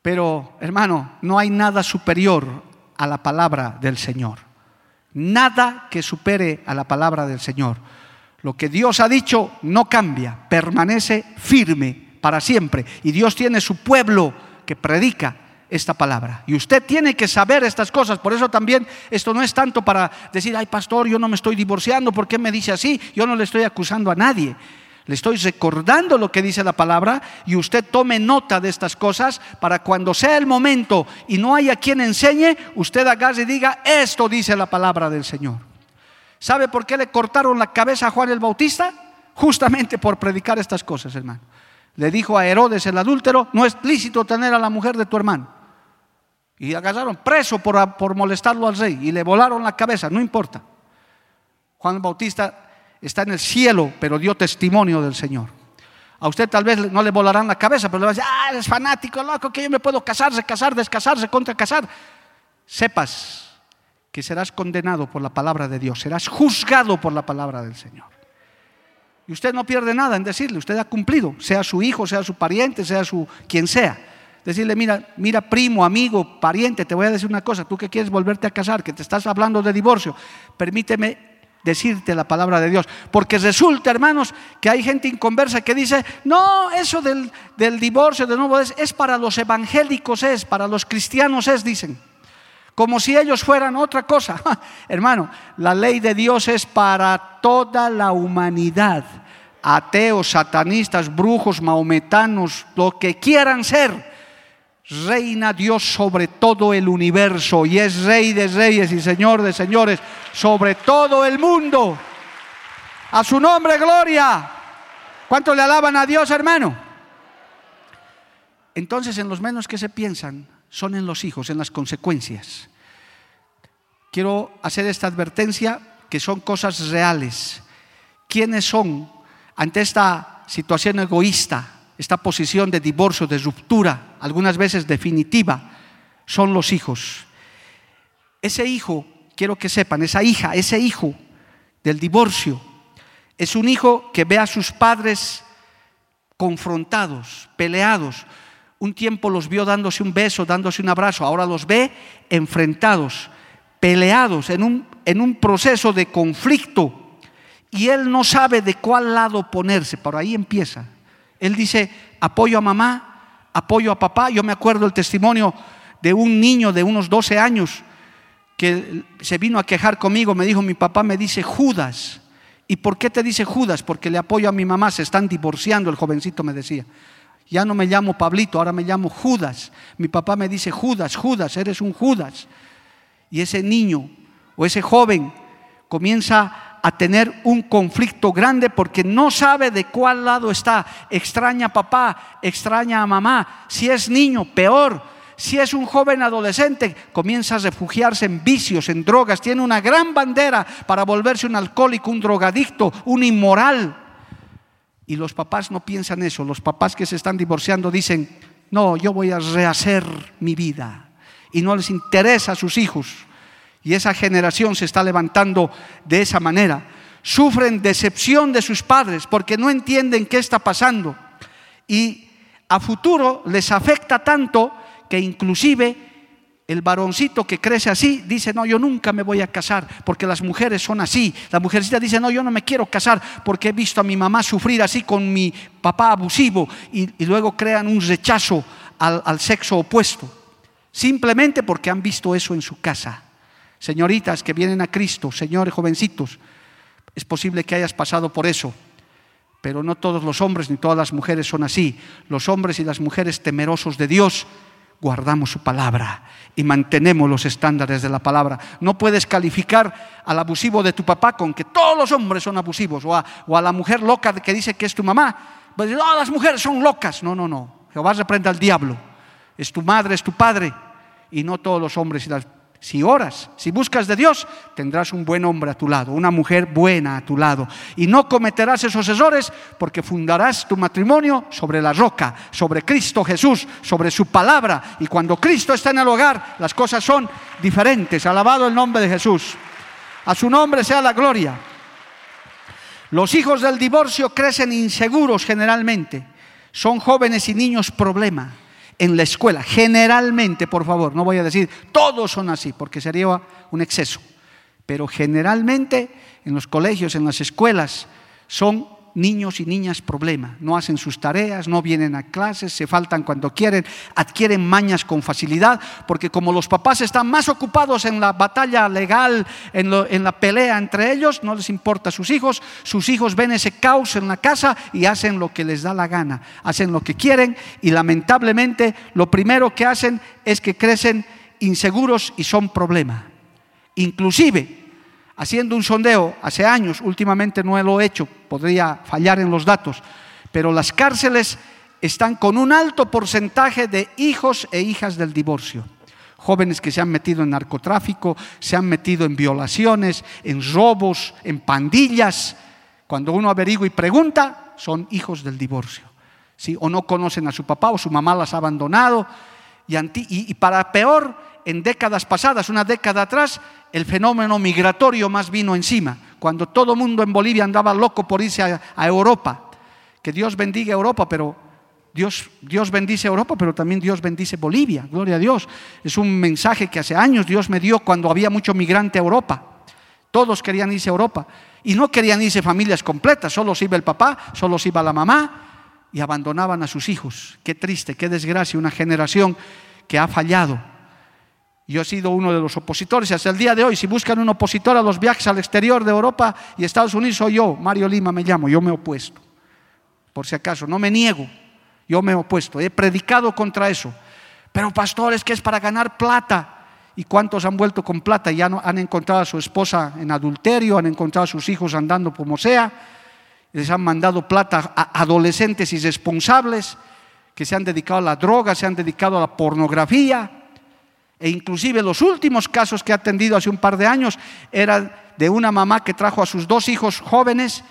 Pero, hermano, no hay nada superior a la palabra del Señor. Nada que supere a la palabra del Señor. Lo que Dios ha dicho no cambia, permanece firme para siempre. Y Dios tiene su pueblo que predica esta palabra. Y usted tiene que saber estas cosas. Por eso también esto no es tanto para decir, ay pastor, yo no me estoy divorciando, ¿por qué me dice así? Yo no le estoy acusando a nadie. Le estoy recordando lo que dice la palabra y usted tome nota de estas cosas para cuando sea el momento y no haya quien enseñe, usted agarre y diga, esto dice la palabra del Señor. ¿Sabe por qué le cortaron la cabeza a Juan el Bautista? Justamente por predicar estas cosas, hermano. Le dijo a Herodes el adúltero, no es lícito tener a la mujer de tu hermano. Y agarraron preso por, por molestarlo al rey y le volaron la cabeza, no importa. Juan el Bautista está en el cielo, pero dio testimonio del Señor. A usted tal vez no le volarán la cabeza, pero le va a decir, ah, eres fanático, loco, que yo me puedo casarse, casar, descasarse, contra casar. Sepas que serás condenado por la palabra de Dios, serás juzgado por la palabra del Señor. Y usted no pierde nada en decirle, usted ha cumplido, sea su hijo, sea su pariente, sea su quien sea. Decirle, mira, mira, primo, amigo, pariente, te voy a decir una cosa, tú que quieres volverte a casar, que te estás hablando de divorcio, permíteme decirte la palabra de Dios. Porque resulta, hermanos, que hay gente inconversa que dice, no, eso del, divorcio de nuevo es, es para los evangélicos, es para los cristianos, es, dicen. Como si ellos fueran otra cosa. Hermano, la ley de Dios es para toda la humanidad. Ateos, satanistas, brujos, maometanos, lo que quieran ser reina Dios sobre todo el universo y es rey de reyes y señor de señores sobre todo el mundo. A su nombre, gloria. ¿Cuánto le alaban a Dios, hermano? Entonces, en los menos que se piensan son en los hijos, en las consecuencias. Quiero hacer esta advertencia que son cosas reales. ¿Quiénes son ante esta situación egoísta? Esta posición de divorcio, de ruptura, algunas veces definitiva, son los hijos. Ese hijo, quiero que sepan, esa hija, ese hijo del divorcio, es un hijo que ve a sus padres confrontados, peleados. Un tiempo los vio dándose un beso, dándose un abrazo, ahora los ve enfrentados, peleados, en un, en un proceso de conflicto. Y él no sabe de cuál lado ponerse, por ahí empieza. Él dice, apoyo a mamá, apoyo a papá. Yo me acuerdo el testimonio de un niño de unos 12 años que se vino a quejar conmigo, me dijo, mi papá me dice Judas. ¿Y por qué te dice Judas? Porque le apoyo a mi mamá, se están divorciando, el jovencito me decía. Ya no me llamo Pablito, ahora me llamo Judas. Mi papá me dice Judas, Judas, eres un Judas. Y ese niño o ese joven comienza a tener un conflicto grande porque no sabe de cuál lado está. Extraña a papá, extraña a mamá. Si es niño, peor. Si es un joven adolescente, comienza a refugiarse en vicios, en drogas. Tiene una gran bandera para volverse un alcohólico, un drogadicto, un inmoral. Y los papás no piensan eso. Los papás que se están divorciando dicen, no, yo voy a rehacer mi vida. Y no les interesa a sus hijos. Y esa generación se está levantando de esa manera. Sufren decepción de sus padres porque no entienden qué está pasando. Y a futuro les afecta tanto que inclusive el varoncito que crece así dice, no, yo nunca me voy a casar porque las mujeres son así. La mujercita dice, no, yo no me quiero casar porque he visto a mi mamá sufrir así con mi papá abusivo y, luego crean un rechazo al, al sexo opuesto. Simplemente porque han visto eso en su casa. Señoritas que vienen a Cristo, señores jovencitos, es posible que hayas pasado por eso, pero no todos los hombres ni todas las mujeres son así. Los hombres y las mujeres temerosos de Dios guardamos su palabra y mantenemos los estándares de la palabra. No puedes calificar al abusivo de tu papá con que todos los hombres son abusivos o a, la mujer loca que dice que es tu mamá. Pues, no, las mujeres son locas. No, no, no. Jehová reprenda al diablo. Es tu madre, es tu padre. Y no todos los hombres y las Si oras, si buscas de Dios, tendrás un buen hombre a tu lado, una mujer buena a tu lado. Y no cometerás esos errores porque fundarás tu matrimonio sobre la roca, sobre Cristo Jesús, sobre su palabra. Y cuando Cristo está en el hogar, las cosas son diferentes. Alabado el nombre de Jesús. A su nombre sea la gloria. Los hijos del divorcio crecen inseguros generalmente. Son jóvenes y niños problema en la escuela, generalmente, por favor, no voy a decir todos son así, porque sería un exceso, pero generalmente en los colegios, en las escuelas, son niños y niñas problema. No hacen sus tareas, no vienen a clases, se faltan cuando quieren, adquieren mañas con facilidad, porque como los papás están más ocupados en la batalla legal, en, la pelea entre ellos, no les importa a sus hijos, sus hijos ven ese caos en la casa y hacen lo que les da la gana, hacen lo que quieren y lamentablemente lo primero que hacen es que crecen inseguros y son problema. Inclusive haciendo un sondeo hace años, últimamente no lo he hecho, podría fallar en los datos, pero las cárceles están con un alto porcentaje de hijos e hijas del divorcio. Jóvenes que se han metido en narcotráfico, se han metido en violaciones, en robos, en pandillas. Cuando uno averigua y pregunta, son hijos del divorcio. ¿sí? O no conocen a su papá o su mamá las ha abandonado. Y, y para peor, en décadas pasadas, una década atrás, el fenómeno migratorio más vino encima, cuando todo el mundo en Bolivia andaba loco por irse a, Europa. Que Dios bendiga Europa, pero Dios, Dios bendice Europa, pero también Dios bendice Bolivia, gloria a Dios. Es un mensaje que hace años Dios me dio cuando había mucho migrante a Europa. Todos querían irse a Europa y no querían irse familias completas, solo se iba el papá, solo se iba la mamá y abandonaban a sus hijos. Qué triste, qué desgracia, una generación que ha fallado yo he sido uno de los opositores. Hasta el día de hoy, si buscan un opositor a los viajes al exterior de Europa y Estados Unidos, soy yo, Mario Lima me llamo, yo me he opuesto. Por si acaso, no me niego, yo me he opuesto. He predicado contra eso. Pero pastores, que es para ganar plata. ¿Y cuántos han vuelto con plata? Ya no, han encontrado a su esposa en adulterio, han encontrado a sus hijos andando como sea, les han mandado plata a adolescentes irresponsables que se han dedicado a la droga, se han dedicado a la pornografía e inclusive los últimos casos que he atendido hace un par de años eran de una mamá que trajo a sus dos hijos jóvenes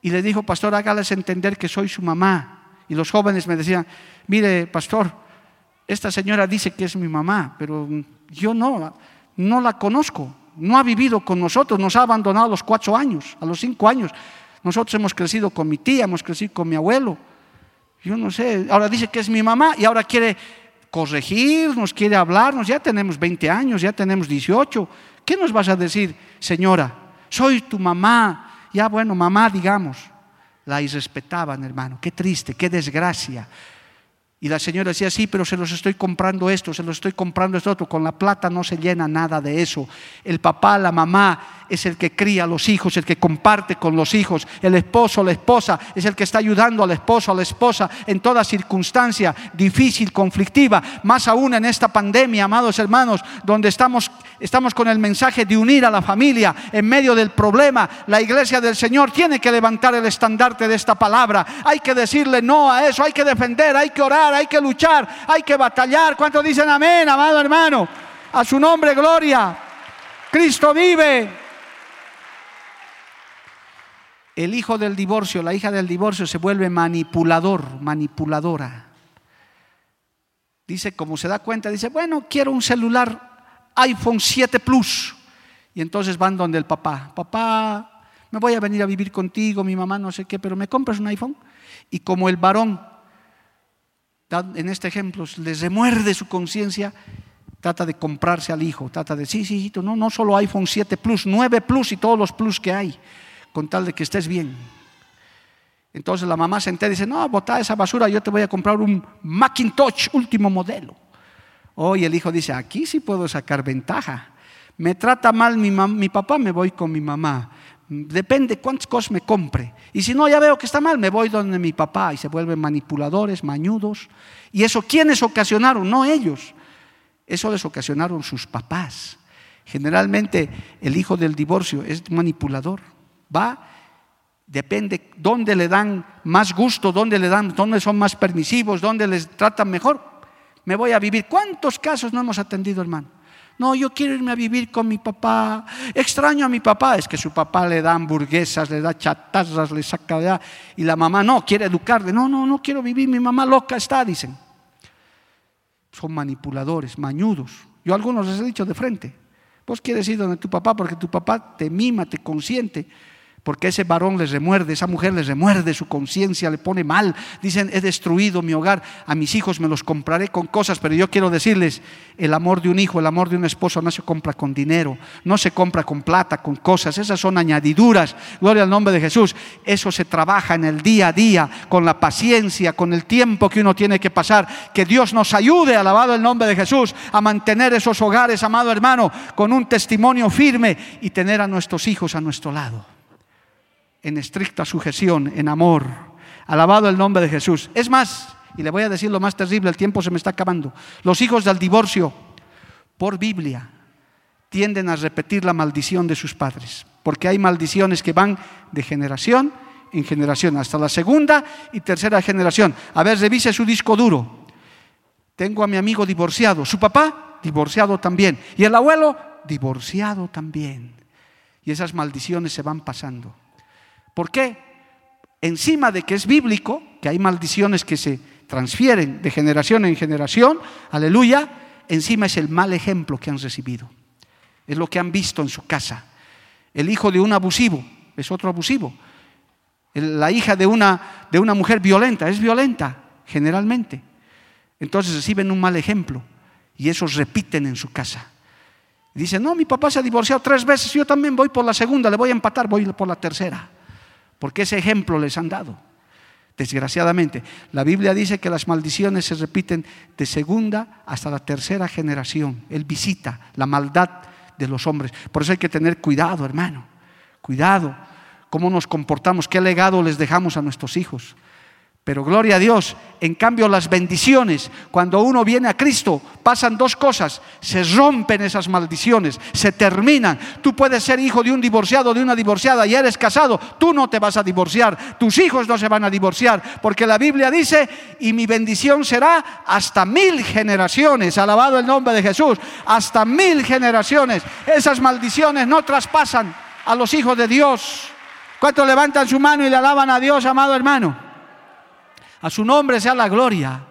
y le dijo, pastor, hágales entender que soy su mamá. Y los jóvenes me decían, mire, pastor, esta señora dice que es mi mamá, pero yo no, no la conozco, no ha vivido con nosotros, nos ha abandonado a los cuatro años, a los cinco años. Nosotros hemos crecido con mi tía, hemos crecido con mi abuelo. Yo no sé, ahora dice que es mi mamá y ahora quiere corregirnos, quiere hablarnos, ya tenemos 20 años, ya tenemos 18. ¿Qué nos vas a decir, señora? Soy tu mamá. Ya bueno, mamá, digamos. La irrespetaban, hermano. Qué triste, qué desgracia. Y la señora decía, sí, pero se los estoy comprando esto, se los estoy comprando esto otro. Con la plata no se llena nada de eso. El papá, la mamá es el que cría a los hijos, el que comparte con los hijos. El esposo, la esposa es el que está ayudando al esposo, a la esposa en toda circunstancia difícil, conflictiva. Más aún en esta pandemia, amados hermanos, donde estamos, estamos con el mensaje de unir a la familia en medio del problema. La iglesia del Señor tiene que levantar el estandarte de esta palabra. Hay que decirle no a eso, hay que defender, hay que orar hay que luchar, hay que batallar. ¿Cuántos dicen amén, amado hermano? A su nombre, gloria. Cristo vive. El hijo del divorcio, la hija del divorcio se vuelve manipulador, manipuladora. Dice, como se da cuenta, dice, bueno, quiero un celular iPhone 7 Plus. Y entonces van donde el papá, papá, me voy a venir a vivir contigo, mi mamá no sé qué, pero me compras un iPhone. Y como el varón en este ejemplo, les remuerde su conciencia, trata de comprarse al hijo, trata de, sí, sí, no, no solo iPhone 7 Plus, 9 Plus y todos los Plus que hay, con tal de que estés bien. Entonces la mamá se entera y dice, no, bota esa basura, yo te voy a comprar un Macintosh último modelo. Hoy el hijo dice, aquí sí puedo sacar ventaja. Me trata mal mi, mi papá, me voy con mi mamá. Depende cuántas cosas me compre. Y si no, ya veo que está mal, me voy donde mi papá y se vuelven manipuladores, mañudos. ¿Y eso quiénes ocasionaron? No ellos. Eso les ocasionaron sus papás. Generalmente el hijo del divorcio es manipulador. Va, depende dónde le dan más gusto, dónde le dan, dónde son más permisivos, dónde les tratan mejor. Me voy a vivir. ¿Cuántos casos no hemos atendido, hermano? No, yo quiero irme a vivir con mi papá. Extraño a mi papá. Es que su papá le da hamburguesas, le da chatarras, le saca allá. Y la mamá no, quiere educarle. No, no, no quiero vivir. Mi mamá loca está, dicen. Son manipuladores, mañudos. Yo a algunos les he dicho de frente. Vos quieres ir donde tu papá porque tu papá te mima, te consiente porque ese varón les remuerde, esa mujer les remuerde su conciencia, le pone mal. Dicen, he destruido mi hogar, a mis hijos me los compraré con cosas, pero yo quiero decirles, el amor de un hijo, el amor de un esposo no se compra con dinero, no se compra con plata, con cosas, esas son añadiduras. Gloria al nombre de Jesús. Eso se trabaja en el día a día, con la paciencia, con el tiempo que uno tiene que pasar. Que Dios nos ayude, alabado el nombre de Jesús, a mantener esos hogares, amado hermano, con un testimonio firme y tener a nuestros hijos a nuestro lado en estricta sujeción, en amor. Alabado el nombre de Jesús. Es más, y le voy a decir lo más terrible, el tiempo se me está acabando. Los hijos del divorcio, por Biblia, tienden a repetir la maldición de sus padres, porque hay maldiciones que van de generación en generación, hasta la segunda y tercera generación. A ver, revise su disco duro. Tengo a mi amigo divorciado, su papá divorciado también, y el abuelo divorciado también. Y esas maldiciones se van pasando. ¿Por qué? Encima de que es bíblico, que hay maldiciones que se transfieren de generación en generación, aleluya, encima es el mal ejemplo que han recibido. Es lo que han visto en su casa. El hijo de un abusivo es otro abusivo. La hija de una, de una mujer violenta es violenta, generalmente. Entonces reciben un mal ejemplo y eso repiten en su casa. Dicen, no, mi papá se ha divorciado tres veces, yo también voy por la segunda, le voy a empatar, voy por la tercera porque ese ejemplo les han dado. Desgraciadamente, la Biblia dice que las maldiciones se repiten de segunda hasta la tercera generación. Él visita la maldad de los hombres. Por eso hay que tener cuidado, hermano. Cuidado. ¿Cómo nos comportamos? ¿Qué legado les dejamos a nuestros hijos? Pero gloria a Dios, en cambio las bendiciones, cuando uno viene a Cristo, pasan dos cosas, se rompen esas maldiciones, se terminan. Tú puedes ser hijo de un divorciado, de una divorciada y eres casado, tú no te vas a divorciar, tus hijos no se van a divorciar, porque la Biblia dice, y mi bendición será hasta mil generaciones, alabado el nombre de Jesús, hasta mil generaciones. Esas maldiciones no traspasan a los hijos de Dios. ¿Cuántos levantan su mano y le alaban a Dios, amado hermano? A su nombre sea la gloria.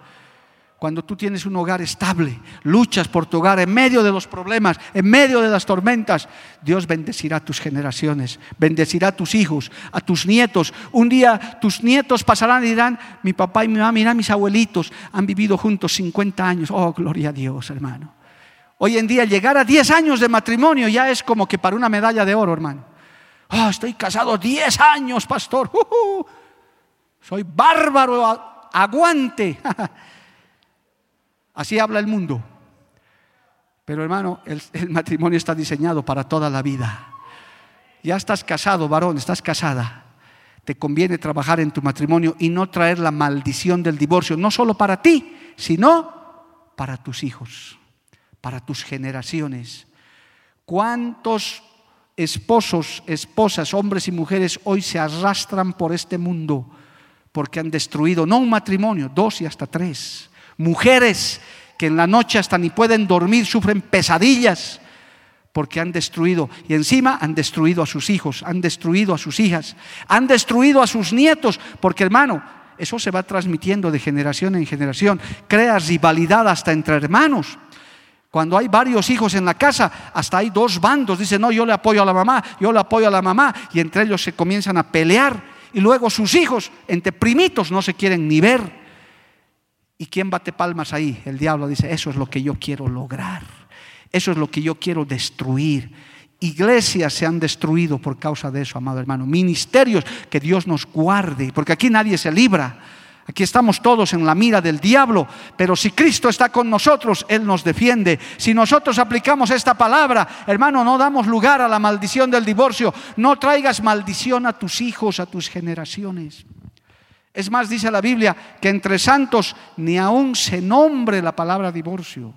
Cuando tú tienes un hogar estable, luchas por tu hogar en medio de los problemas, en medio de las tormentas, Dios bendecirá tus generaciones, bendecirá a tus hijos, a tus nietos. Un día tus nietos pasarán y dirán, mi papá y mi mamá, mira mis abuelitos, han vivido juntos 50 años. Oh, gloria a Dios, hermano. Hoy en día llegar a 10 años de matrimonio ya es como que para una medalla de oro, hermano. Oh, estoy casado 10 años, pastor. Soy bárbaro, aguante. Así habla el mundo. Pero hermano, el, matrimonio está diseñado para toda la vida. Ya estás casado, varón, estás casada. Te conviene trabajar en tu matrimonio y no traer la maldición del divorcio, no solo para ti, sino para tus hijos, para tus generaciones. ¿Cuántos esposos, esposas, hombres y mujeres hoy se arrastran por este mundo? Porque han destruido, no un matrimonio, dos y hasta tres. Mujeres que en la noche hasta ni pueden dormir, sufren pesadillas porque han destruido, y encima han destruido a sus hijos, han destruido a sus hijas, han destruido a sus nietos, porque hermano, eso se va transmitiendo de generación en generación, crea rivalidad hasta entre hermanos. Cuando hay varios hijos en la casa, hasta hay dos bandos. Dicen, no, yo le apoyo a la mamá, yo le apoyo a la mamá. Y entre ellos se comienzan a pelear y luego sus hijos, entre primitos, no se quieren ni ver. ¿Y quién bate palmas ahí? El diablo dice, eso es lo que yo quiero lograr, eso es lo que yo quiero destruir. Iglesias se han destruido por causa de eso, amado hermano. Ministerios, que Dios nos guarde, porque aquí nadie se libra. Aquí estamos todos en la mira del diablo, pero si Cristo está con nosotros, Él nos defiende. Si nosotros aplicamos esta palabra, hermano, no damos lugar a la maldición del divorcio. No traigas maldición a tus hijos, a tus generaciones. Es más, dice la Biblia, que entre santos ni aún se nombre la palabra divorcio.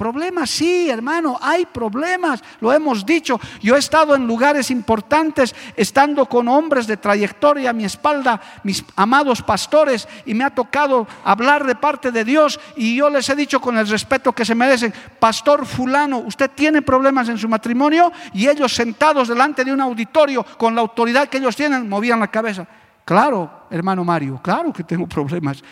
Problemas, sí, hermano, hay problemas, lo hemos dicho. Yo he estado en lugares importantes, estando con hombres de trayectoria a mi espalda, mis amados pastores, y me ha tocado hablar de parte de Dios, y yo les he dicho con el respeto que se merecen, pastor fulano, usted tiene problemas en su matrimonio, y ellos sentados delante de un auditorio, con la autoridad que ellos tienen, movían la cabeza. Claro, hermano Mario, claro que tengo problemas.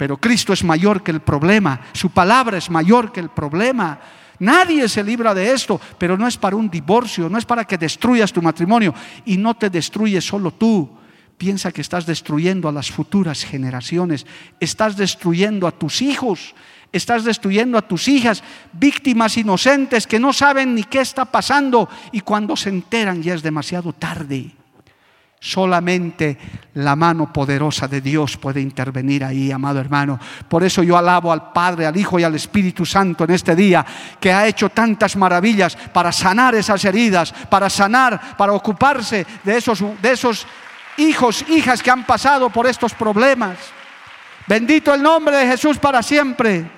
Pero Cristo es mayor que el problema, su palabra es mayor que el problema. Nadie se libra de esto, pero no es para un divorcio, no es para que destruyas tu matrimonio y no te destruyes solo tú. Piensa que estás destruyendo a las futuras generaciones, estás destruyendo a tus hijos, estás destruyendo a tus hijas, víctimas inocentes que no saben ni qué está pasando y cuando se enteran ya es demasiado tarde. Solamente la mano poderosa de Dios puede intervenir ahí, amado hermano. Por eso yo alabo al Padre, al Hijo y al Espíritu Santo en este día, que ha hecho tantas maravillas para sanar esas heridas, para sanar, para ocuparse de esos, de esos hijos, hijas que han pasado por estos problemas. Bendito el nombre de Jesús para siempre.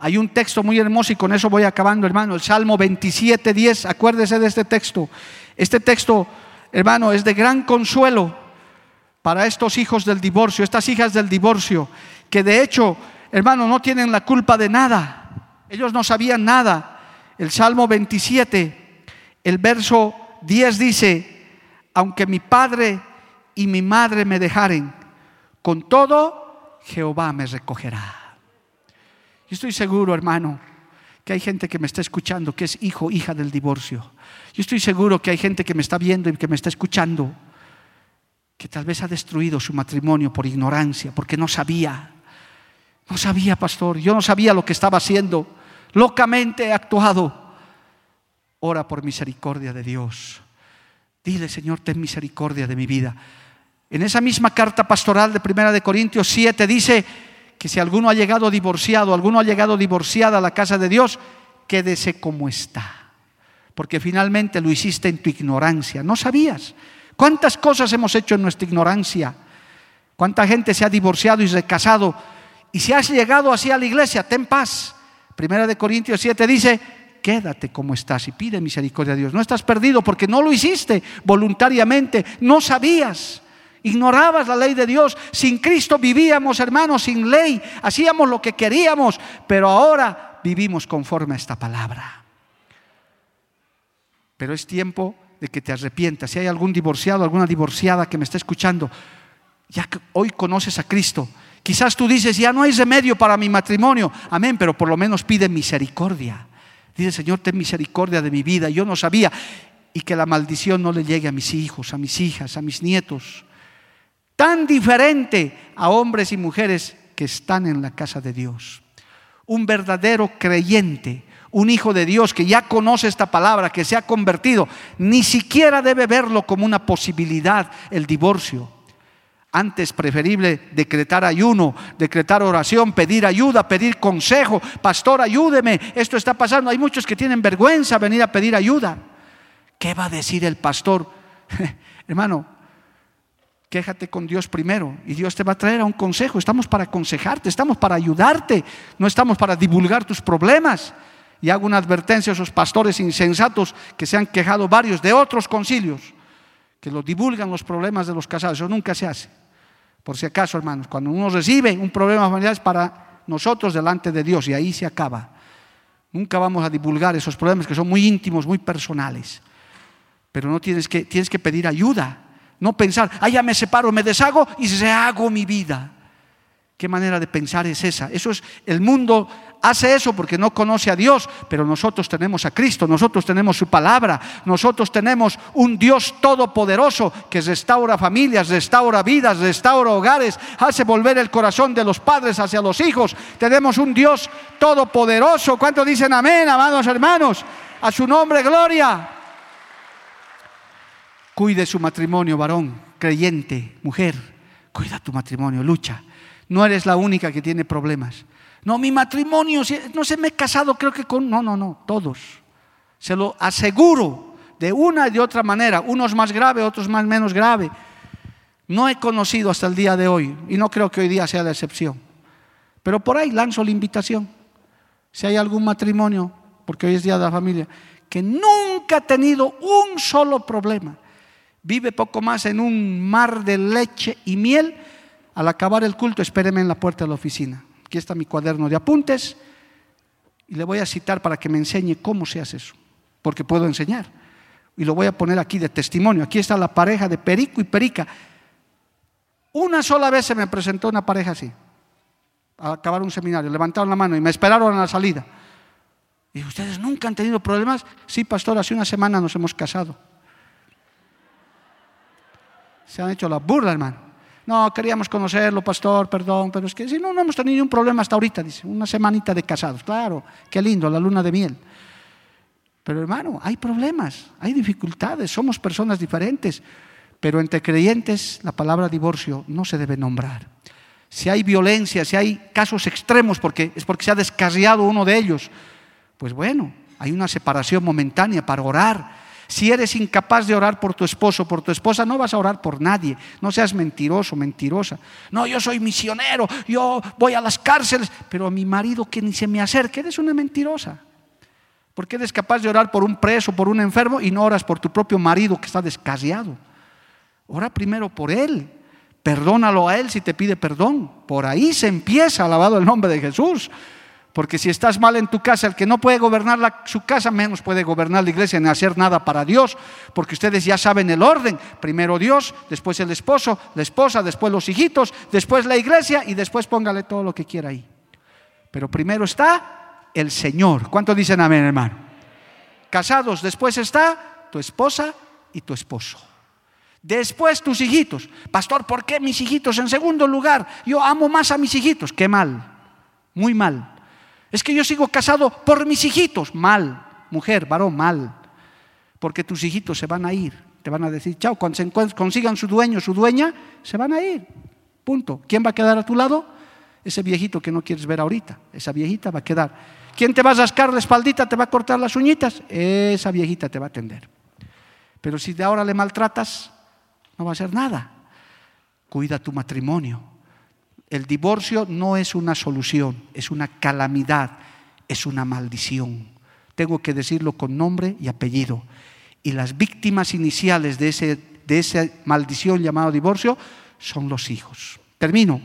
Hay un texto muy hermoso y con eso voy acabando, hermano. El Salmo 27, 10. Acuérdese de este texto. Este texto hermano, es de gran consuelo para estos hijos del divorcio, estas hijas del divorcio, que de hecho, hermano, no tienen la culpa de nada. Ellos no sabían nada. El Salmo 27, el verso 10 dice, aunque mi padre y mi madre me dejaren, con todo Jehová me recogerá. Yo estoy seguro, hermano, que hay gente que me está escuchando, que es hijo, hija del divorcio. Yo estoy seguro que hay gente que me está viendo y que me está escuchando, que tal vez ha destruido su matrimonio por ignorancia, porque no sabía. No sabía, pastor, yo no sabía lo que estaba haciendo. Locamente he actuado. Ora por misericordia de Dios. Dile, Señor, ten misericordia de mi vida. En esa misma carta pastoral de Primera de Corintios 7 dice que si alguno ha llegado divorciado, alguno ha llegado divorciada a la casa de Dios, quédese como está. Porque finalmente lo hiciste en tu ignorancia. No sabías. ¿Cuántas cosas hemos hecho en nuestra ignorancia? ¿Cuánta gente se ha divorciado y recasado? Y si has llegado así a la iglesia, ten paz. Primera de Corintios 7 dice, quédate como estás y pide misericordia a Dios. No estás perdido porque no lo hiciste voluntariamente, no sabías. Ignorabas la ley de Dios. Sin Cristo vivíamos, hermanos, sin ley. Hacíamos lo que queríamos, pero ahora vivimos conforme a esta palabra. Pero es tiempo de que te arrepientas. Si hay algún divorciado, alguna divorciada que me está escuchando, ya que hoy conoces a Cristo, quizás tú dices, ya no hay remedio para mi matrimonio. Amén, pero por lo menos pide misericordia. Dice, Señor, ten misericordia de mi vida. Yo no sabía. Y que la maldición no le llegue a mis hijos, a mis hijas, a mis nietos tan diferente a hombres y mujeres que están en la casa de Dios. Un verdadero creyente, un hijo de Dios que ya conoce esta palabra, que se ha convertido, ni siquiera debe verlo como una posibilidad el divorcio. Antes preferible decretar ayuno, decretar oración, pedir ayuda, pedir consejo. Pastor, ayúdeme, esto está pasando. Hay muchos que tienen vergüenza venir a pedir ayuda. ¿Qué va a decir el pastor? Hermano, Quéjate con Dios primero y Dios te va a traer a un consejo. Estamos para aconsejarte, estamos para ayudarte, no estamos para divulgar tus problemas. Y hago una advertencia a esos pastores insensatos que se han quejado varios de otros concilios, que lo divulgan los problemas de los casados. Eso nunca se hace. Por si acaso, hermanos, cuando uno recibe un problema familiar es para nosotros delante de Dios y ahí se acaba. Nunca vamos a divulgar esos problemas que son muy íntimos, muy personales. Pero no tienes que, tienes que pedir ayuda no pensar, ah, ya me separo, me deshago y se hago mi vida. ¿Qué manera de pensar es esa? Eso es, el mundo hace eso porque no conoce a Dios, pero nosotros tenemos a Cristo, nosotros tenemos su palabra, nosotros tenemos un Dios todopoderoso que restaura familias, restaura vidas, restaura hogares, hace volver el corazón de los padres hacia los hijos. Tenemos un Dios todopoderoso. ¿Cuántos dicen amén, amados hermanos? A su nombre, gloria. Cuide su matrimonio, varón, creyente, mujer. Cuida tu matrimonio, lucha. No eres la única que tiene problemas. No, mi matrimonio, no se me he casado, creo que con... No, no, no, todos. Se lo aseguro de una y de otra manera. Unos más grave, otros más menos grave. No he conocido hasta el día de hoy y no creo que hoy día sea la excepción. Pero por ahí lanzo la invitación. Si hay algún matrimonio, porque hoy es Día de la Familia, que nunca ha tenido un solo problema, vive poco más en un mar de leche y miel, al acabar el culto, espéreme en la puerta de la oficina. Aquí está mi cuaderno de apuntes y le voy a citar para que me enseñe cómo se hace eso, porque puedo enseñar. Y lo voy a poner aquí de testimonio. Aquí está la pareja de Perico y Perica. Una sola vez se me presentó una pareja así, al acabar un seminario. Levantaron la mano y me esperaron a la salida. Y ustedes nunca han tenido problemas. Sí, pastor, hace una semana nos hemos casado. Se han hecho la burla, hermano. No, queríamos conocerlo, pastor, perdón, pero es que si no, no hemos tenido ningún problema hasta ahorita, dice, una semanita de casados. Claro, qué lindo, la luna de miel. Pero hermano, hay problemas, hay dificultades, somos personas diferentes, pero entre creyentes la palabra divorcio no se debe nombrar. Si hay violencia, si hay casos extremos, porque es porque se ha descarriado uno de ellos, pues bueno, hay una separación momentánea para orar si eres incapaz de orar por tu esposo, por tu esposa, no vas a orar por nadie. No seas mentiroso, mentirosa. No, yo soy misionero, yo voy a las cárceles, pero a mi marido que ni se me acerque, eres una mentirosa. Porque eres capaz de orar por un preso, por un enfermo y no oras por tu propio marido que está descaseado. Ora primero por él. Perdónalo a él si te pide perdón. Por ahí se empieza, alabado el nombre de Jesús. Porque si estás mal en tu casa, el que no puede gobernar su casa, menos puede gobernar la iglesia ni hacer nada para Dios. Porque ustedes ya saben el orden. Primero Dios, después el esposo, la esposa, después los hijitos, después la iglesia y después póngale todo lo que quiera ahí. Pero primero está el Señor. ¿Cuánto dicen amén, hermano? Casados, después está tu esposa y tu esposo. Después tus hijitos. Pastor, ¿por qué mis hijitos? En segundo lugar, yo amo más a mis hijitos. Qué mal, muy mal. Es que yo sigo casado por mis hijitos. Mal, mujer, varón, mal. Porque tus hijitos se van a ir. Te van a decir, chao, cuando se consigan su dueño, su dueña, se van a ir. Punto. ¿Quién va a quedar a tu lado? Ese viejito que no quieres ver ahorita. Esa viejita va a quedar. ¿Quién te va a rascar la espaldita, te va a cortar las uñitas? Esa viejita te va a atender. Pero si de ahora le maltratas, no va a hacer nada. Cuida tu matrimonio el divorcio no es una solución, es una calamidad, es una maldición. Tengo que decirlo con nombre y apellido. Y las víctimas iniciales de, ese, de esa maldición llamada divorcio son los hijos. Termino.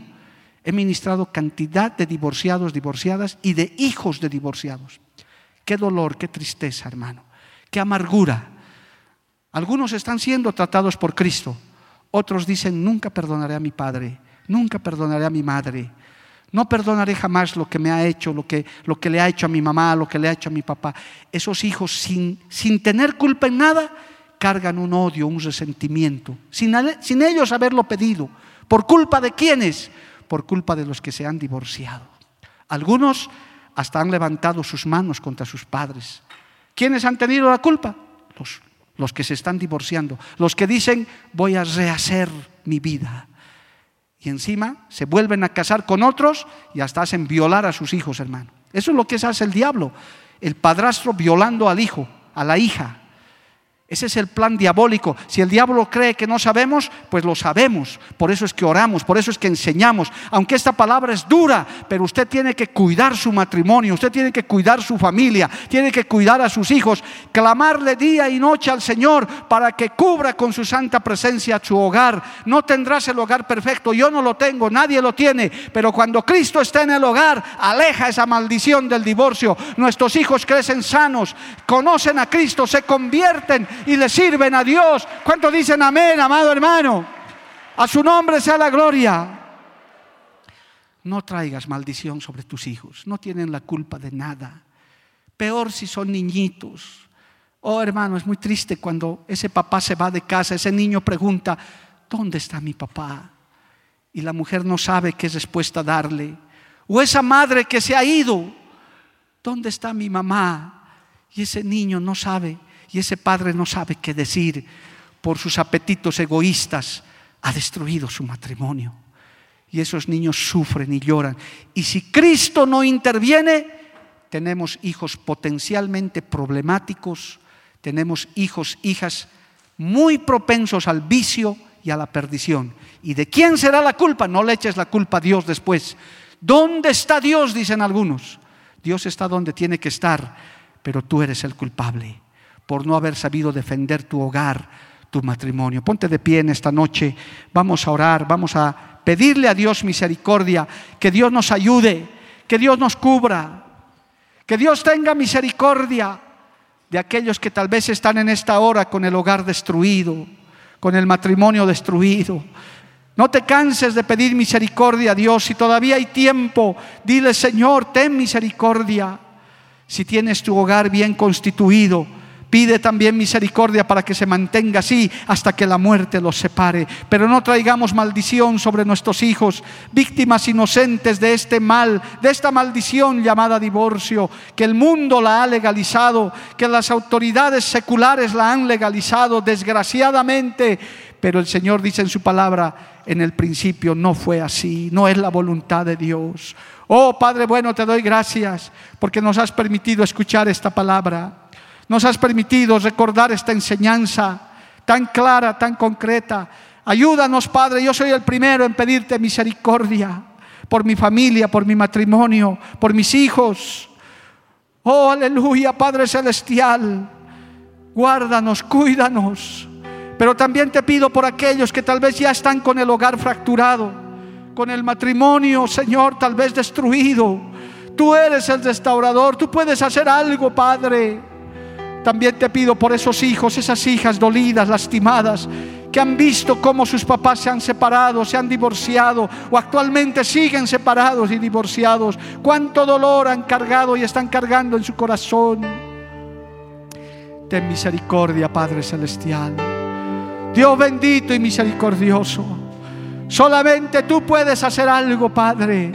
He ministrado cantidad de divorciados, divorciadas y de hijos de divorciados. Qué dolor, qué tristeza, hermano. Qué amargura. Algunos están siendo tratados por Cristo. Otros dicen, nunca perdonaré a mi padre Nunca perdonaré a mi madre. No perdonaré jamás lo que me ha hecho, lo que, lo que le ha hecho a mi mamá, lo que le ha hecho a mi papá. Esos hijos sin, sin tener culpa en nada, cargan un odio, un resentimiento, sin, sin ellos haberlo pedido. ¿Por culpa de quiénes? Por culpa de los que se han divorciado. Algunos hasta han levantado sus manos contra sus padres. ¿Quiénes han tenido la culpa? Los, los que se están divorciando, los que dicen voy a rehacer mi vida y encima se vuelven a casar con otros y hasta hacen violar a sus hijos, hermano. Eso es lo que hace el diablo, el padrastro violando al hijo, a la hija. Ese es el plan diabólico. Si el diablo cree que no sabemos, pues lo sabemos. Por eso es que oramos, por eso es que enseñamos. Aunque esta palabra es dura, pero usted tiene que cuidar su matrimonio, usted tiene que cuidar su familia, tiene que cuidar a sus hijos, clamarle día y noche al Señor para que cubra con su santa presencia su hogar. No tendrás el hogar perfecto, yo no lo tengo, nadie lo tiene, pero cuando Cristo está en el hogar, aleja esa maldición del divorcio. Nuestros hijos crecen sanos, conocen a Cristo, se convierten y le sirven a Dios. ¿Cuántos dicen amén, amado hermano? A su nombre sea la gloria. No traigas maldición sobre tus hijos. No tienen la culpa de nada. Peor si son niñitos. Oh hermano, es muy triste cuando ese papá se va de casa, ese niño pregunta, ¿dónde está mi papá? Y la mujer no sabe qué respuesta darle. O esa madre que se ha ido, ¿dónde está mi mamá? Y ese niño no sabe y ese padre no sabe qué decir por sus apetitos egoístas. Ha destruido su matrimonio. Y esos niños sufren y lloran. Y si Cristo no interviene, tenemos hijos potencialmente problemáticos, tenemos hijos, hijas muy propensos al vicio y a la perdición. ¿Y de quién será la culpa? No le eches la culpa a Dios después. ¿Dónde está Dios? Dicen algunos. Dios está donde tiene que estar, pero tú eres el culpable por no haber sabido defender tu hogar, tu matrimonio. Ponte de pie en esta noche, vamos a orar, vamos a pedirle a Dios misericordia, que Dios nos ayude, que Dios nos cubra, que Dios tenga misericordia de aquellos que tal vez están en esta hora con el hogar destruido, con el matrimonio destruido. No te canses de pedir misericordia a Dios. Si todavía hay tiempo, dile, Señor, ten misericordia. Si tienes tu hogar bien constituido, Pide también misericordia para que se mantenga así hasta que la muerte los separe. Pero no traigamos maldición sobre nuestros hijos, víctimas inocentes de este mal, de esta maldición llamada divorcio, que el mundo la ha legalizado, que las autoridades seculares la han legalizado, desgraciadamente. Pero el Señor dice en su palabra, en el principio no fue así, no es la voluntad de Dios. Oh Padre bueno, te doy gracias porque nos has permitido escuchar esta palabra nos has permitido recordar esta enseñanza tan clara, tan concreta. Ayúdanos, Padre, yo soy el primero en pedirte misericordia por mi familia, por mi matrimonio, por mis hijos. Oh, aleluya, Padre Celestial. Guárdanos, cuídanos. Pero también te pido por aquellos que tal vez ya están con el hogar fracturado, con el matrimonio, Señor, tal vez destruido. Tú eres el restaurador, tú puedes hacer algo, Padre. También te pido por esos hijos, esas hijas dolidas, lastimadas, que han visto cómo sus papás se han separado, se han divorciado o actualmente siguen separados y divorciados. Cuánto dolor han cargado y están cargando en su corazón. Ten misericordia, Padre Celestial. Dios bendito y misericordioso. Solamente tú puedes hacer algo, Padre.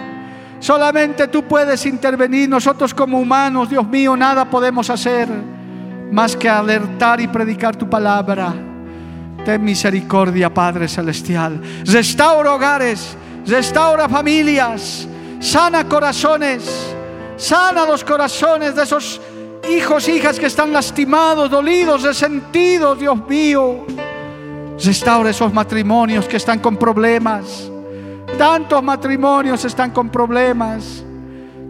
Solamente tú puedes intervenir. Nosotros como humanos, Dios mío, nada podemos hacer más que alertar y predicar tu palabra. Ten misericordia, Padre Celestial. Restaura hogares, restaura familias, sana corazones, sana los corazones de esos hijos, hijas que están lastimados, dolidos, resentidos, Dios mío. Restaura esos matrimonios que están con problemas. Tantos matrimonios están con problemas.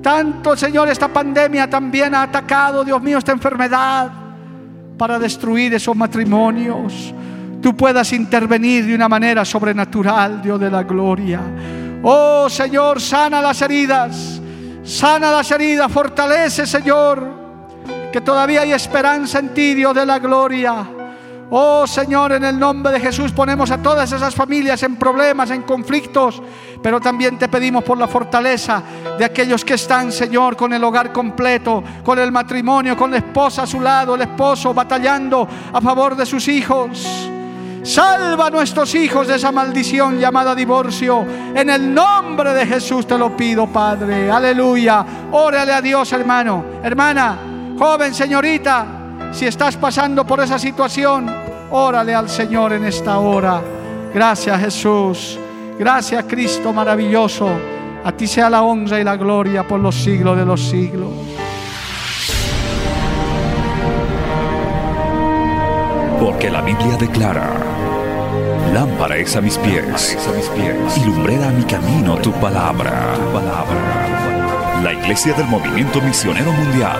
Tanto, Señor, esta pandemia también ha atacado, Dios mío, esta enfermedad para destruir esos matrimonios. Tú puedas intervenir de una manera sobrenatural, Dios de la gloria. Oh Señor, sana las heridas, sana las heridas, fortalece Señor, que todavía hay esperanza en ti, Dios de la gloria. Oh Señor, en el nombre de Jesús ponemos a todas esas familias en problemas, en conflictos, pero también te pedimos por la fortaleza de aquellos que están, Señor, con el hogar completo, con el matrimonio, con la esposa a su lado, el esposo batallando a favor de sus hijos. Salva a nuestros hijos de esa maldición llamada divorcio. En el nombre de Jesús te lo pido, Padre. Aleluya. Órale a Dios, hermano. Hermana, joven, señorita, si estás pasando por esa situación, órale al Señor en esta hora. Gracias Jesús. Gracias Cristo maravilloso. A ti sea la honra y la gloria por los siglos de los siglos. Porque la Biblia declara, lámpara es a mis pies, a mis pies y lumbrera a mi camino tu palabra. tu palabra. La Iglesia del Movimiento Misionero Mundial